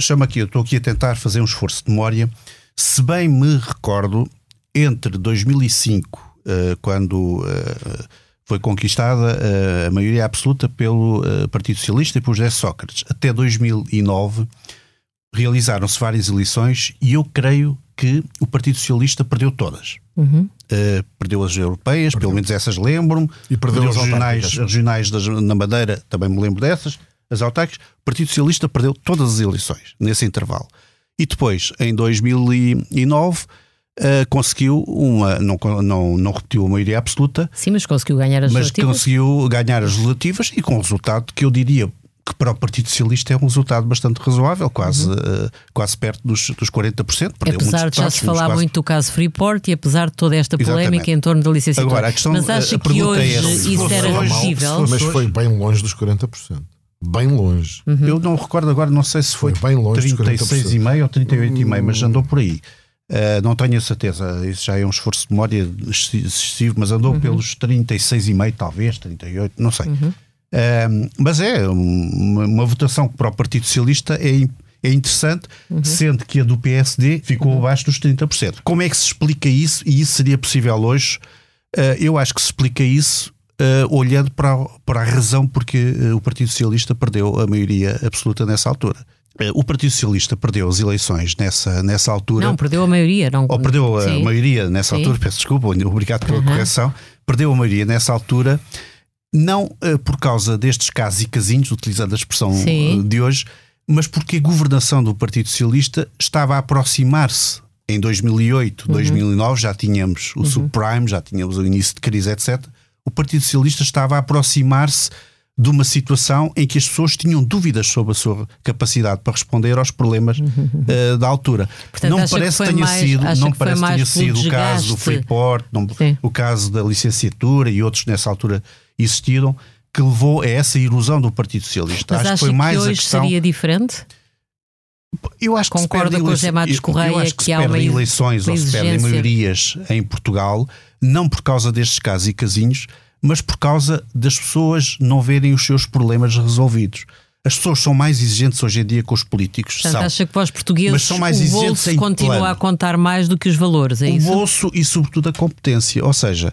chamo aqui, eu estou aqui a tentar fazer um esforço de memória. Se bem me recordo, entre 2005, eh, quando eh, foi conquistada eh, a maioria absoluta pelo Partido Socialista e por José Sócrates, até 2009 realizaram-se várias eleições e eu creio que o Partido Socialista perdeu todas. Uhum. Uh, perdeu as europeias, perdeu. pelo menos essas lembro-me.
E perdeu, perdeu as regionais,
regionais das, na Madeira, também me lembro dessas. As autárquicas. O Partido Socialista perdeu todas as eleições nesse intervalo. E depois, em 2009, Uh, conseguiu uma. Não, não, não repetiu a maioria absoluta.
Sim, mas conseguiu ganhar as
mas
legislativas.
Mas conseguiu ganhar as legislativas e com um resultado que eu diria que para o Partido Socialista é um resultado bastante razoável, quase, uhum. uh, quase perto dos, dos 40%.
apesar de já se falar quase... muito do caso Freeport e apesar de toda esta polémica Exatamente. em torno da licenciatura. Agora, a questão, mas acha a que hoje é isso era possível?
Mas foi bem longe dos 40%. Bem longe.
Uhum. Eu não recordo agora, não sei se foi, foi bem longe 36,5 ou 38,5, mas andou por aí. Uh, não tenho a certeza, isso já é um esforço de memória excessivo, mas andou uhum. pelos 36,5, talvez, 38, não sei. Uhum. Uh, mas é uma, uma, votação que para o Partido Socialista é, é interessante, uhum. sendo que a do PSD ficou uhum. abaixo dos 30%. Como é que se explica isso? E isso seria possível hoje? Uh, eu acho que se explica isso olhando para, para a razão porque o Partido Socialista perdeu a maioria absoluta nessa altura. Eh, o Partido Socialista perdeu as eleições nessa, nessa altura.
Não, perdeu a maioria. Não...
Ou perdeu a Sim. maioria nessa Sim. altura, peço desculpa, obrigado pela uhum. correção. Perdeu a maioria nessa altura, não uh, por causa destes casos e casinhos, utilizando a expressão uh, de hoje, mas porque a governação do Partido Socialista estava a aproximar-se. Em 2008, uhum. 2009 já tínhamos o uhum. subprime, já tínhamos o início de crise, etc. O Partido Socialista estava a aproximar-se de uma situação em que as pessoas tinham dúvidas sobre a sua capacidade para responder aos problemas uh, da altura.
Portanto,
não parece que tenha
mais,
sido, não
que
parece tenha sido o caso do Freeport, não, o caso da licenciatura e outros nessa altura existiram que levou a essa erosão do Partido Socialista.
Mas
acho
que foi mais que hoje a questão... seria diferente?
Eu acho que
com o José Matos Correia
eu acho que, que se há uma eleições ou se perdem maiorias em Portugal, não por causa destes casos e casinhos, mas por causa das pessoas não verem os seus problemas resolvidos. As pessoas são mais exigentes hoje em dia com os políticos.
Portanto,
são.
acha que para os portugueses mas são mais o bolso continua plano. a contar mais do que os valores, é
o
isso?
O bolso e sobretudo a competência. Ou seja,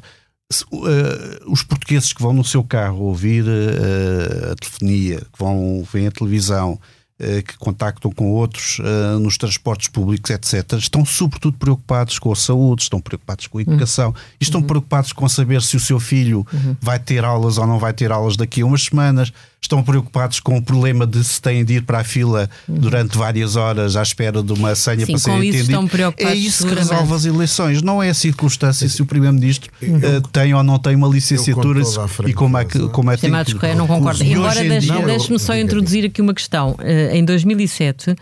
uh, os portugueses que vão no seu carro ouvir uh, a telefonia, que vão ver a televisão, eh, que contactam com outros uh, nos transportes públicos, etc., estão sobretudo preocupados com a saúde, estão preocupados com a educação, uhum. estão uhum. preocupados com saber se o seu filho uhum. vai ter aulas ou não vai ter aulas daqui a umas semanas, estão preocupados com o problema de se têm de ir para a fila durante várias horas à espera de uma senha
Sim,
para ser
preocupados
É isso que resolve as eleições, não é a circunstância se o Primeiro-Ministro eh, tem ou não tem uma licenciatura e como é que como é
Matos Correia, não concordo.
E
Embora, deixe-me só introduzir aqui uma questão. Eh, Em 2007,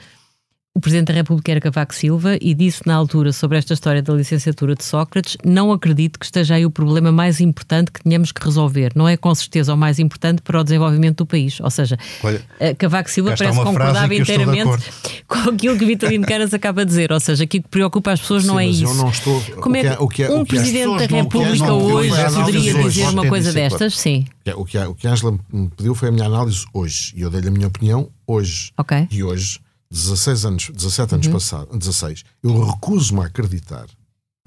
o Presidente da República era Cavaco Silva e disse na altura sobre esta história da licenciatura de Sócrates: não acredito que esteja aí o problema mais importante que tenhamos que resolver. Não é com certeza o mais importante para o desenvolvimento do país. Ou seja,
Olha,
eh, Cavaco Silva
está
parece que concordava inteiramente com aquilo que Vitalino Caras acaba de dizer. Ou seja, aquilo que preocupa as pessoas não
Sim,
é
mas
isso.
eu não estou-
Como
o
é
que
que,
é- o que é-
um
o que
Presidente da
não-
República
não-
hoje poderia dizer uma coisa destas? Sim.
O que, a, o que a Angela me pediu foi a minha análise hoje. E eu dei-lhe a minha opinião hoje.
Ok.
E hoje, 16 anos, 17
Uhum.
anos passados, 16, eu recuso-me a acreditar.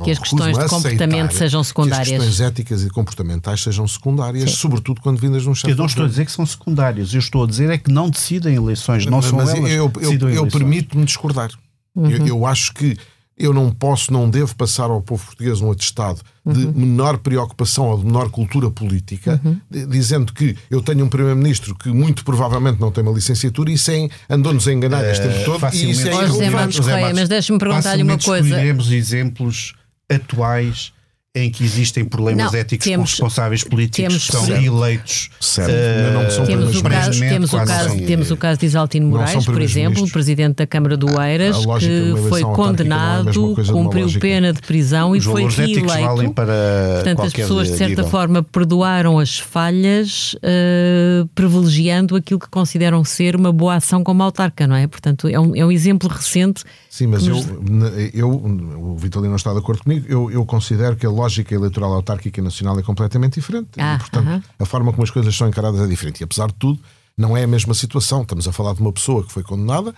Que as questões de comportamento sejam secundárias.
Que as questões éticas e comportamentais sejam secundárias, sobretudo quando vindas de um chefe
Eu não
de
estou a dizer que são secundários, eu estou a dizer é que não decidem eleições, não
Mas-
são
mas
elas
eu, eu, eu permito-me discordar.
Uhum.
Eu, eu acho que eu não posso, não devo passar ao povo português um atestado de
Uhum.
menor preocupação ou de menor cultura política,
Uhum.
di- dizendo que eu tenho um primeiro-ministro que muito provavelmente não tem uma licenciatura e sem andou-nos a enganar este tempo todo e isso é
José. Matos Correia, mas deixa-me perguntar-lhe uma coisa.
escolheremos exemplos atuais em que existem problemas
Não,
éticos
temos-
com responsáveis políticos
temos-
que são
Certo.
eleitos.
Certo,
eh,
não são
Temos o, caso, temos, o caso, temos o caso de Isaltino Moraes, por exemplo, o presidente da Câmara do Eiras, que foi
é
condenado,
de
cumpriu pena de prisão e foi
éticos valem
reeleito.
para
Portanto, as pessoas, de certa
nível.
forma, perdoaram as falhas, eh, privilegiando aquilo que consideram ser uma boa ação como autarca, não é? Portanto, é um, é um exemplo recente.
Sim, mas
que
eu,
nos-
eu, o Vitalino não está de acordo comigo, eu, eu considero que a lógica eleitoral autárquica e nacional é completamente diferente.
Ah,
e, portanto,
aham.
a forma como as coisas são encaradas é diferente. E apesar de tudo, não é a mesma situação. Estamos a falar de uma pessoa que foi condenada,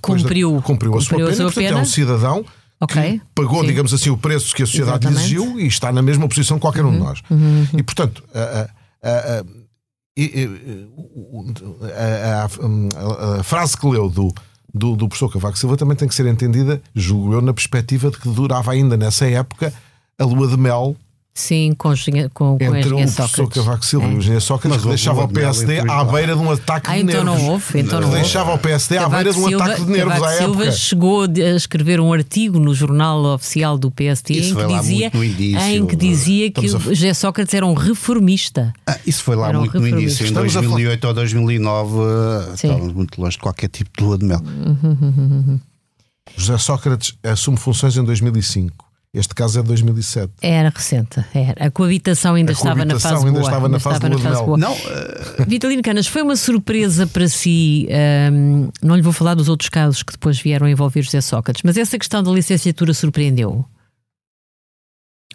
Cumpriu-
da, cumpriu a sua
cumpriu a
pena,
sua
e, portanto,
pena.
é um cidadão
Ok,
que pagou,
sim.
digamos assim, o preço que a sociedade
Exatamente. Uhum.
exigiu e está na mesma posição que qualquer um de nós. E, portanto, a, a- a- a- e- o- a- a- a- a frase que leu do, do, do professor Cavaco Silva também tem que ser entendida, julgo eu, na perspectiva de que durava ainda nessa época a lua de mel
Sim, com, com, com a
entre o professor
Sócrates.
Cavaco Silva
É.
e o engenheiro Sócrates,
Mas
que deixava o PSD à beira de um ataque
Ah,
de
então
nervos.
não houve, então não
deixava o PSD à
Cavaco
beira de um
Silva-
ataque de nervos
Cavaco
à
Silva
época.
chegou a escrever um artigo no jornal oficial do
Isso
em que, dizia,
início,
em que dizia que o José Sócrates era um reformista.
Ah, isso foi lá
um
muito no início, em
Estamos a
2008 ou 2009, eh,
Sim.
estávamos muito longe de qualquer tipo de lua de mel.
José Sócrates assume funções em 2005. Este caso é de 2007.
Era recente, era. A coabitação ainda
A
estava na
coabitação
fase
ainda
boa.
estava na fase
estava
de mel.
boa.
Não, eh,
Vitalino Canas, foi uma surpresa para si. hum, não lhe vou falar dos outros casos que depois vieram a envolver José Sócrates, mas essa questão da licenciatura surpreendeu?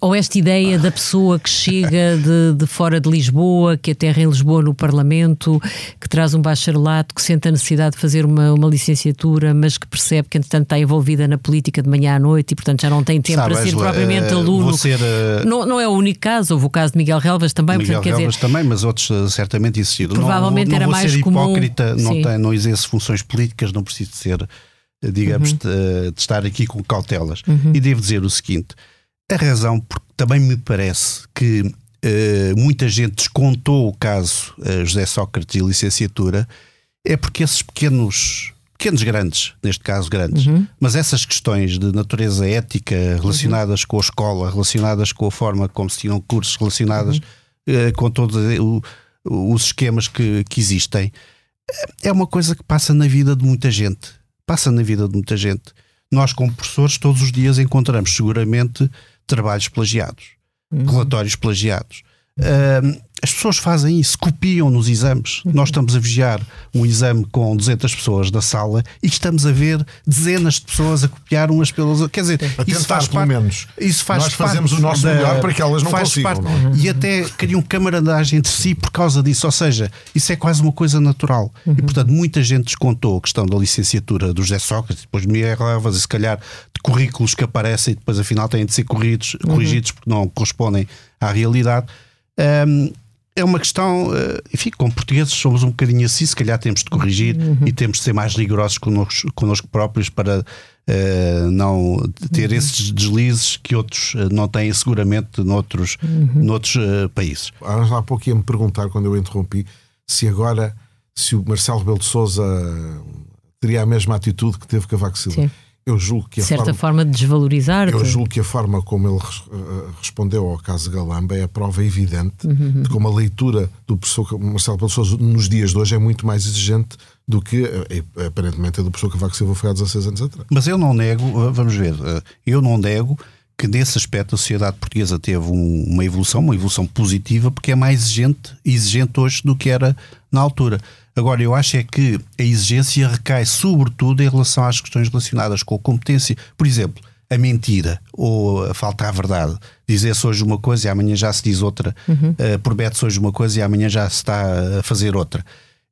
Ou esta ideia da pessoa que chega de, de fora de Lisboa, que aterra em Lisboa no Parlamento, que traz um bacharelato, que sente a necessidade de fazer uma, uma licenciatura, mas que percebe que, entretanto, está envolvida na política de manhã à noite e, portanto, já não tem tempo
Sabe,
para ser propriamente
eh,
aluno.
ser, eh,
não, não é o único caso, houve o caso de Miguel Relvas também,
Miguel
portanto,
Relvas
dizer,
também, mas outros eh, certamente existiram.
Provavelmente
não, não
era mais
ser
comum,
hipócrita, não, tem, não exerço funções políticas, não preciso de ser, digamos,
Uhum.
de, de estar aqui com cautelas. E devo dizer o seguinte: a razão, porque também me parece que eh, muita gente descontou o caso eh, José Sócrates e licenciatura, é porque esses pequenos. Pequenos grandes, neste caso grandes, mas essas questões de natureza ética relacionadas com a escola, relacionadas com a forma como se tinham cursos, relacionadas eh, com todos os esquemas que, que existem, é uma coisa que passa na vida de muita gente. Passa na vida de muita gente. Nós, como professores, todos os dias encontramos seguramente trabalhos plagiados, relatórios plagiados. As pessoas fazem isso, copiam nos exames. Nós estamos a vigiar um exame com 200 pessoas na sala e estamos a ver dezenas de pessoas a copiar umas pelas outras. Quer dizer,
A
isso
tentar,
faz
pelo
parte,
menos.
isso faz
Nós fazemos
parte
o nosso
da-
melhor para que elas não
faz
consigam,
parte-
não é?
E até criam camaradagem entre si por causa disso. Ou seja, isso é quase uma coisa natural. E portanto, muita gente descontou a questão da licenciatura do José Sócrates, depois me erravas e se calhar de currículos que aparecem e depois afinal têm de ser corrigidos, corrigidos porque não correspondem à realidade. Ahm, é uma questão, eh, enfim, como portugueses somos um bocadinho assim, se calhar temos de corrigir e temos de ser mais rigorosos connosco, connosco próprios para eh, não ter esses deslizes que outros eh, não têm seguramente noutros, noutros eh, países.
Há pouco ia-me perguntar, quando eu interrompi, se agora se o Marcelo Rebelo de Souza teria a mesma atitude que teve Cavaco Silva.
Sim.
Eu julgo que a
De certa
forma,
forma de desvalorizar.
eu julgo que a forma como ele eh, respondeu ao caso Galamba é a prova evidente de como a leitura do professor Marcelo Sousa nos dias de hoje é muito mais exigente do que eh, eh, aparentemente a do professor Cavaco Silva foi há 16 anos atrás.
Mas eu não nego, uh, vamos ver, uh, eu não nego que nesse aspecto a sociedade portuguesa teve um- uma evolução, uma evolução positiva, porque é mais exigente, exigente hoje do que era na altura. Agora, eu acho é que a exigência recai sobretudo em relação às questões relacionadas com a competência. Por exemplo, a mentira ou a falta à verdade. Dizer-se hoje uma coisa e amanhã já se diz outra. Uh, Promete-se hoje uma coisa e amanhã já se está a fazer outra.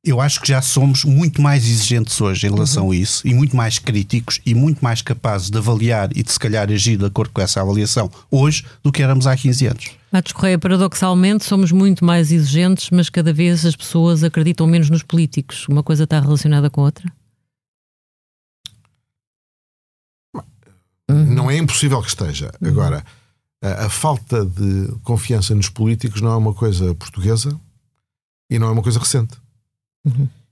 Eu acho que já somos muito mais exigentes hoje em relação a isso e muito mais críticos e muito mais capazes de avaliar e de se calhar agir de acordo com essa avaliação hoje do que éramos há 15 anos.
Matos Correia, paradoxalmente, somos muito mais exigentes, mas cada vez as pessoas acreditam menos nos políticos. Uma coisa está relacionada com a outra?
Não é impossível que esteja. Agora, a, a falta de confiança nos políticos não é uma coisa portuguesa e não é uma coisa recente.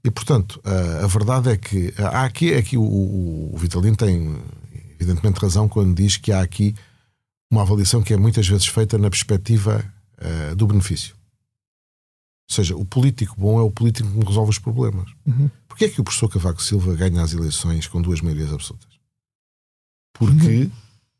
E, portanto, a, a verdade é que há aqui, aqui o, o, o Vitalino tem evidentemente razão quando diz que há aqui uma avaliação que é muitas vezes feita na perspectiva eh, do benefício. Ou seja, o político bom é o político que resolve os problemas. Porquê é que o professor Cavaco Silva ganha as eleições com duas maiorias absolutas? Porque.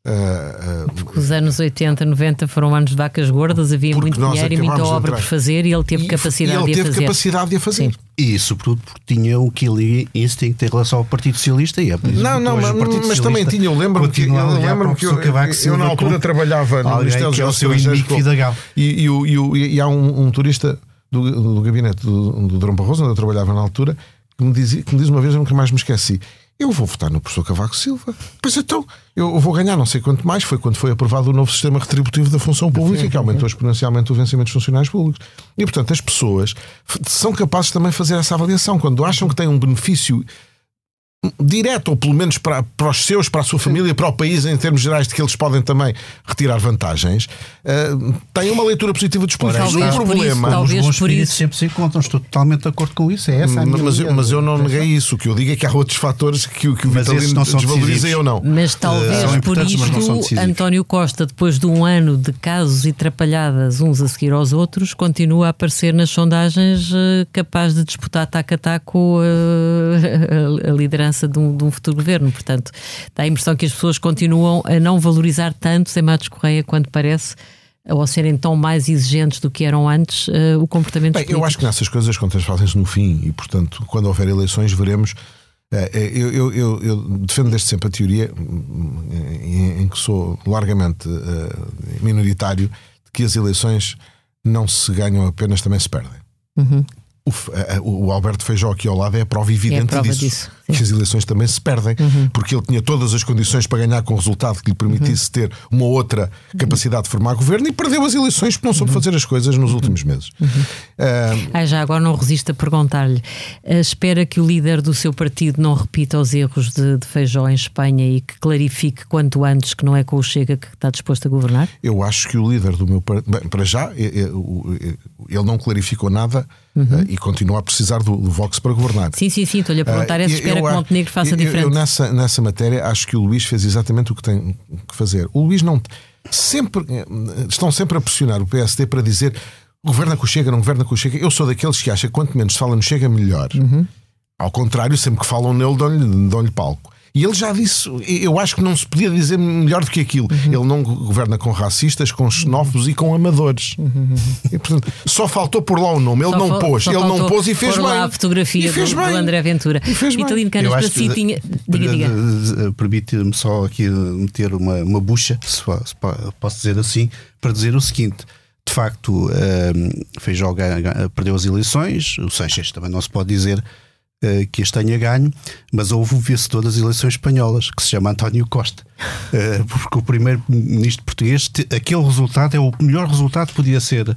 Ah, ah,
Porque os anos 80, 90 foram anos de vacas gordas, havia muito dinheiro e muita obra por fazer e ele teve
e-
capacidade
e ele
de a
teve
fazer.
capacidade de a fazer.
Sim.
E sobretudo porque tinha o Killing Instinct em relação ao Partido Socialista e é por isso
Não, não, mas, mas também tinha, eu lembro-me que, eu
a
lembro que eu, eu, na altura trabalhava no Ministério dos
é
com-
Fidalgo.
e, e, e, e há um, um turista do, do gabinete do, do Dom Barroso, onde eu trabalhava na altura, que me, dizia, que me diz uma vez, eu nunca mais me esqueci. Eu vou votar no professor Cavaco Silva. Pois então, eu vou ganhar não sei quanto mais. Foi quando foi aprovado o novo sistema retributivo da função pública, que aumentou exponencialmente o vencimento dos funcionários públicos. E, portanto, as pessoas são capazes também de fazer essa avaliação. Quando acham que têm um benefício direto, ou pelo menos para, para os seus, para a sua família, para o país, em termos gerais, de que eles podem também retirar vantagens, eh, têm uma leitura positiva dos políticos.
talvez por
problema.
isso,
Os
talvez
bons
por isso.
sempre se encontram, estou totalmente de acordo com isso. É essa a minha
mas, eu, mas eu não neguei isso. O que eu digo é que há outros fatores que, o- que o
Mas
Vitalino
não são
desvaloriza
decisivos.
ou não.
Mas talvez
são
por isto. António Costa, depois de um ano de casos e trapalhadas uns a seguir aos outros, continua a aparecer nas sondagens eh, capaz de disputar taco a taco a, a liderança de um, de um futuro governo. Portanto, dá a impressão que as pessoas continuam a não valorizar tanto sem Matos Correia quanto parece, ou a serem tão mais exigentes do que eram antes, eh, o comportamento
Bem, eu acho que nessas coisas as contas fazem-se no fim e, portanto, quando houver eleições, veremos. Eh, Eu, eu, eu, eu defendo desde sempre a teoria, em, em que sou largamente eh, minoritário, de que as eleições não se ganham apenas, também se perdem. O, F- eh, o Alberto Feijó aqui ao lado é a prova evidente
prova
disso.
disso.
Que as eleições também se perdem, porque ele tinha todas as condições para ganhar com resultado que lhe permitisse ter uma outra capacidade de formar governo e perdeu as eleições porque não soube fazer as coisas nos últimos meses. Ah,
Ah, já agora não resisto a perguntar-lhe. eh, espera que o líder do seu partido não repita os erros de, de Feijó em Espanha e que clarifique quanto antes que não é com o Chega que está disposto a governar?
Eu acho que o líder do meu partido, bem, para já, o- ele não clarificou nada eh, e continua a precisar do, do Vox para governar.
Sim, sim, sim, estou-lhe a perguntar.
Ah,
é se
eu- eu
que
a-
Montenegro faça
eu- eu-
diferente.
Eu nessa, nessa matéria acho que o Luís fez exatamente o que tem que fazer. O Luís não. Sempre, estão sempre a pressionar o PSD para dizer governa com o Chega, não governa com o Chega. Eu sou daqueles que acham que quanto menos fala no Chega, melhor.
Uhum.
Ao contrário, sempre que falam nele, dão-lhe dão palco. E ele já disse, eu acho que não se podia dizer melhor do que aquilo.
Uhum.
Ele não governa com racistas, com xenófobos e com amadores. E, portanto, só faltou pôr lá o nome. Ele
Uhum. Só
não pôs. Ele não pôs e fez bem.
lá a fotografia
E fez
do, do
bem.
André Ventura.
E fez bem.
Vitalino Canas,
Eu
para
acho
si tinha. Diga, diga.
Eh, Permite-me só aqui meter uma, uma bucha, se, po- se po- posso dizer assim, para dizer o seguinte. De facto, eh, Feijó perdeu as eleições, o Seixas também não se pode dizer eh, que este tenha ganho, mas houve um vencedor das eleições espanholas, que se chama António Costa. Eh, porque o primeiro-ministro português, aquele resultado é o melhor resultado que podia ser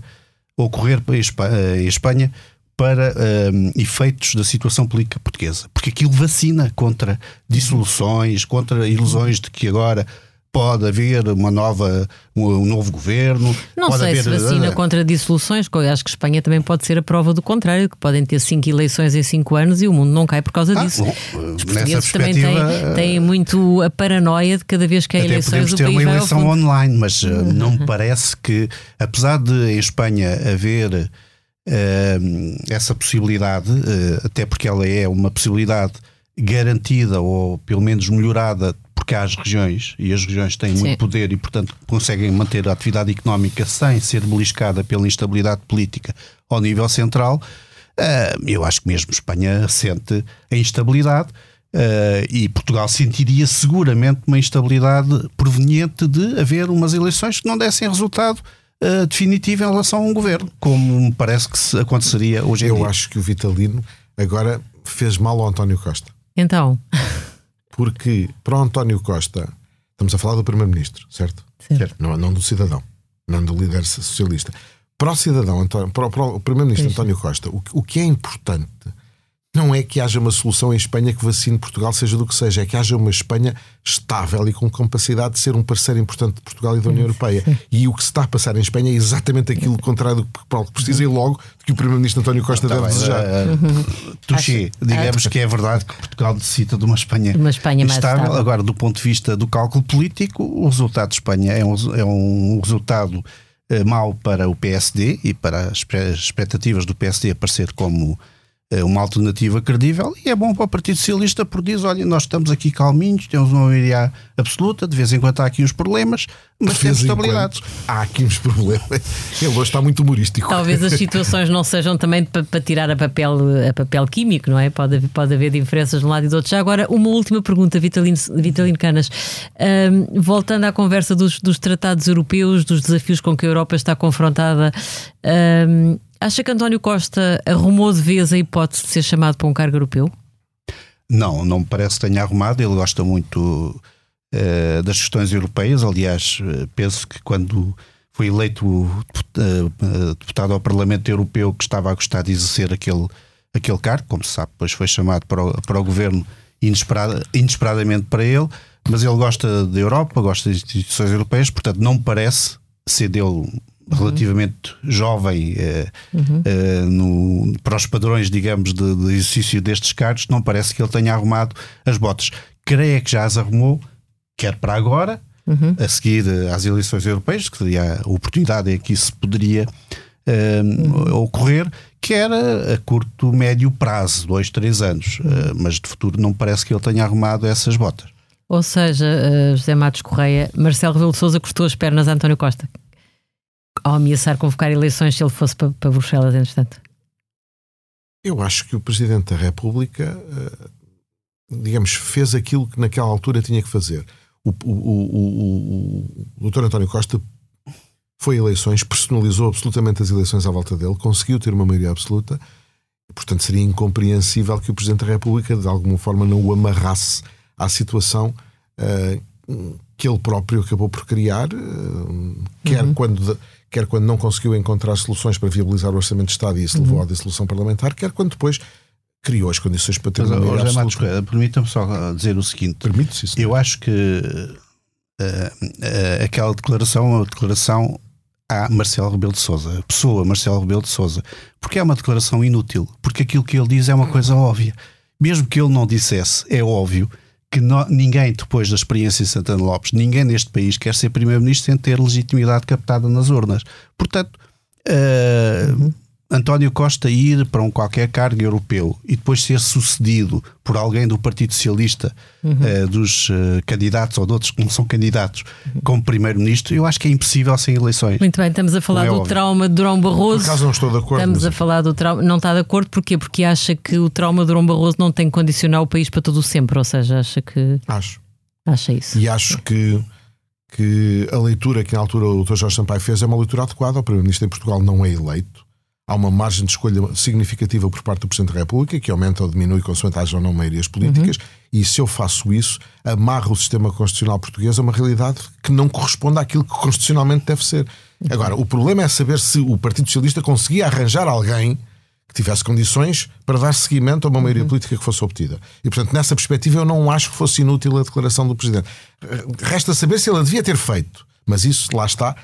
ocorrer Espa- eh, em Espanha para eh, efeitos da situação política portuguesa. Porque aquilo vacina contra dissoluções, contra ilusões de que agora pode haver uma nova, um novo governo.
Não sei
haver,
se vacina
uh,
contra dissoluções, que eu acho que Espanha também pode ser a prova do contrário, que podem ter cinco eleições em cinco anos e o mundo não cai por causa
Ah,
disso.
bom,
Os portugueses também têm, têm muito a paranoia de cada vez que há
Até
eleições
podemos
o
ter
país
uma eleição online, mas uh, não me parece que, apesar de em Espanha haver uh, essa possibilidade, uh, até porque ela é uma possibilidade garantida ou pelo menos melhorada, porque há as regiões e as regiões têm
Sim.
muito poder e, portanto, conseguem manter a atividade económica sem ser beliscada pela instabilidade política ao nível central. Uh, eu acho que mesmo Espanha sente a instabilidade. Uh, e Portugal sentiria seguramente uma instabilidade proveniente de haver umas eleições que não dessem resultado uh, definitivo em relação a um governo, como me parece que se aconteceria hoje em
Eu
dia.
acho que o Vitalino agora fez mal ao António Costa.
Então,
Porque para o António Costa, estamos a falar do Primeiro-Ministro, certo?
Certo.
Não, não do cidadão, não do líder socialista. Para o cidadão, António- para, o- para o Primeiro-Ministro. António Costa, o, o que é importante não é que haja uma solução em Espanha que vacine Portugal, seja do que seja, é que haja uma Espanha estável e com capacidade de ser um parceiro importante de Portugal e da União Europeia. E o que se está a passar em Espanha é exatamente aquilo contrário do que Paulo precisa e logo que o Primeiro-Ministro António Costa
Tá
deve desejar.
uh, Touché,
Acho-
digamos que é verdade que Portugal necessita de uma Espanha,
Uma Espanha mais estável.
Agora, do ponto de vista do cálculo político, o resultado de Espanha é um, é um resultado eh, mau para o PSD e para as expectativas do PSD aparecer como eh, uma alternativa credível e é bom para o Partido Socialista porque diz, olha, nós estamos aqui calminhos, temos uma maioria absoluta, de vez em quando há aqui uns problemas, mas temos estabilidade.
Há aqui uns problemas. Ele hoje está muito humorístico.
talvez as situações não sejam também para, para tirar a papel, a papel químico, não é? Pode, haver- pode haver diferenças de um lado e do outro. Já agora, uma última pergunta, Vitalino, Vitalino Canas. Ahm, voltando à conversa dos, dos tratados europeus, dos desafios com que a Europa está confrontada, ahm, acha que António Costa arrumou de vez a hipótese de ser chamado para um cargo europeu?
Não, não me parece que tenha arrumado. Ele gosta muito eh, das questões europeias. Aliás, eh, penso que quando foi eleito eh, deputado ao Parlamento Europeu, que estava a gostar de exercer aquele, aquele cargo, como se sabe, depois foi chamado para o, para o governo inesperada- inesperadamente para ele. Mas ele gosta da Europa, gosta das instituições europeias, portanto, não me parece ser dele relativamente jovem eh, eh, no- para os padrões, digamos, de, de exercício destes cargos, não parece que ele tenha arrumado as botas. Creio que já as arrumou, quer para agora, a seguir eh, às eleições europeias, que seria a oportunidade em que isso poderia eh, ocorrer, quer a, a curto, médio prazo, dois, três anos. Eh, mas de futuro não parece que ele tenha arrumado essas botas.
Ou seja, eh, José Matos Correia, Marcelo Rebelo de Sousa cortou as pernas a António Costa ao ameaçar convocar eleições se ele fosse para, para Bruxelas, entretanto.
Eu acho que o Presidente da República, eh, digamos, fez aquilo que naquela altura tinha que fazer. O, o, o, o, o Dr. António Costa foi a eleições, personalizou absolutamente as eleições à volta dele, conseguiu ter uma maioria absoluta. Portanto, seria incompreensível que o Presidente da República, de alguma forma, não o amarrasse à situação eh, que ele próprio acabou por criar, eh, quer, quando, quer quando não conseguiu encontrar soluções para viabilizar o Orçamento de Estado e isso levou à dissolução parlamentar, quer quando depois criou as condições para ter
Mas,
uma maioria absoluta.
Permita-me só dizer o seguinte:
Permite-se isso?
Eu acho que eh, eh, aquela declaração é uma declaração a Marcelo Rebelo de Sousa, pessoa Marcelo Rebelo de Sousa, porque é uma declaração inútil, porque aquilo que ele diz é uma coisa óbvia. Mesmo que ele não dissesse, é óbvio que no- ninguém, depois da experiência em Santana Lopes, ninguém neste país quer ser primeiro-ministro sem ter legitimidade captada nas urnas. Portanto, eh, António Costa ir para um qualquer cargo europeu e depois ser sucedido por alguém do Partido Socialista, eh, dos eh, candidatos ou de outros que não são candidatos, como primeiro-ministro, eu acho que é impossível sem eleições.
Muito bem, estamos a falar
é
do
óbvio.
trauma de Durão Barroso.
Por acaso não estou de acordo.
Estamos
mas-
a falar do trauma. Não está de acordo, porquê? Porque acha que o trauma de Durão Barroso não tem que condicionar o país para todo o sempre, ou seja, acha que.
Acho.
Acha isso.
E acho que, que a leitura que na altura o Dr. Jorge Sampaio fez é uma leitura adequada. O Primeiro-Ministro em Portugal não é eleito. Há uma margem de escolha significativa por parte do Presidente da República, que aumenta ou diminui consoante haja ou não maiorias políticas, e se eu faço isso, amarro o sistema constitucional português a uma realidade que não corresponde àquilo que constitucionalmente deve ser. Agora, o problema é saber se o Partido Socialista conseguia arranjar alguém que tivesse condições para dar seguimento a uma maioria uhum. política que fosse obtida. E, portanto, nessa perspectiva, eu não acho que fosse inútil a declaração do Presidente. Resta saber se ele a devia ter feito, mas isso lá está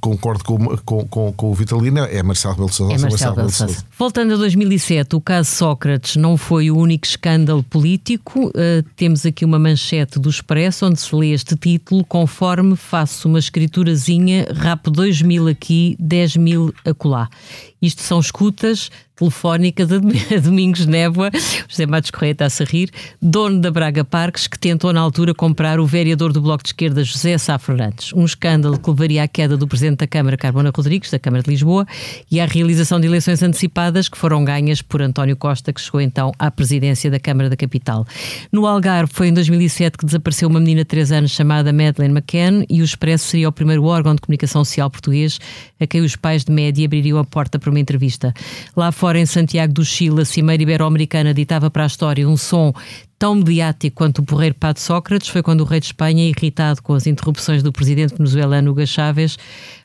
concordo com, com, com, com o Vitalina, é Marcelo Rebelo Sousa.
É Marcelo Rebelo Sousa. Voltando a 2007, o caso Sócrates não foi o único escândalo político. Uh, temos aqui uma manchete do Expresso onde se lê este título: Conforme faço uma escriturazinha, rapo 2 mil aqui, 10 mil acolá. Isto são escutas telefónicas a Domingos Névoa, José Matos Correia está-se a rir, dono da Braga Parques, que tentou na altura comprar o vereador do Bloco de Esquerda, José Sá Fernandes. Um escândalo que levaria à queda do Presidente da Câmara, Carbona Rodrigues, da Câmara de Lisboa, e à realização de eleições antecipadas que foram ganhas por António Costa, que chegou então à presidência da Câmara da Capital. No Algarve foi em 2007 que desapareceu uma menina de 3 anos chamada Madeleine McCann e o Expresso seria o primeiro órgão de comunicação social português a quem os pais de média abririam a porta para uma entrevista. Lá fora, em Santiago do Chile, a Cimeira Ibero-Americana ditava para a história um som tão mediático quanto o porreiro Pato Sócrates foi quando o rei de Espanha, irritado com as interrupções do presidente venezuelano Hugo Chávez,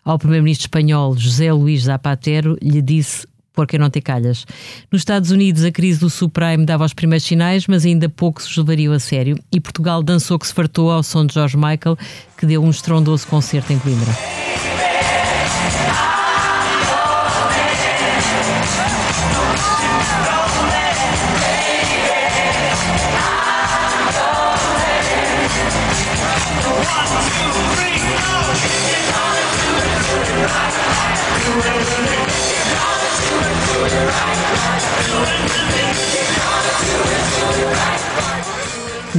ao primeiro-ministro espanhol José Luís Zapatero, lhe disse porque não te calhas. Nos Estados Unidos, a crise do subprime dava os primeiros sinais, mas ainda pouco se levariam a sério. E Portugal dançou que se fartou ao som de George Michael, que deu um estrondoso concerto em Coimbra.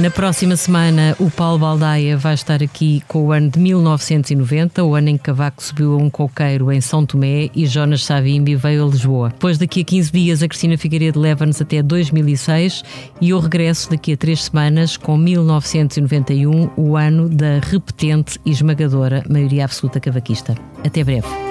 Na próxima semana, o Paulo Baldaia vai estar aqui com o ano de 1990, o ano em que Cavaco subiu a um coqueiro em São Tomé e Jonas Savimbi veio a Lisboa. Depois, daqui a 15 dias, a Cristina Figueiredo leva-nos até 2006 e eu regresso daqui a três semanas com 1991, o ano da repetente e esmagadora maioria absoluta cavaquista. Até breve.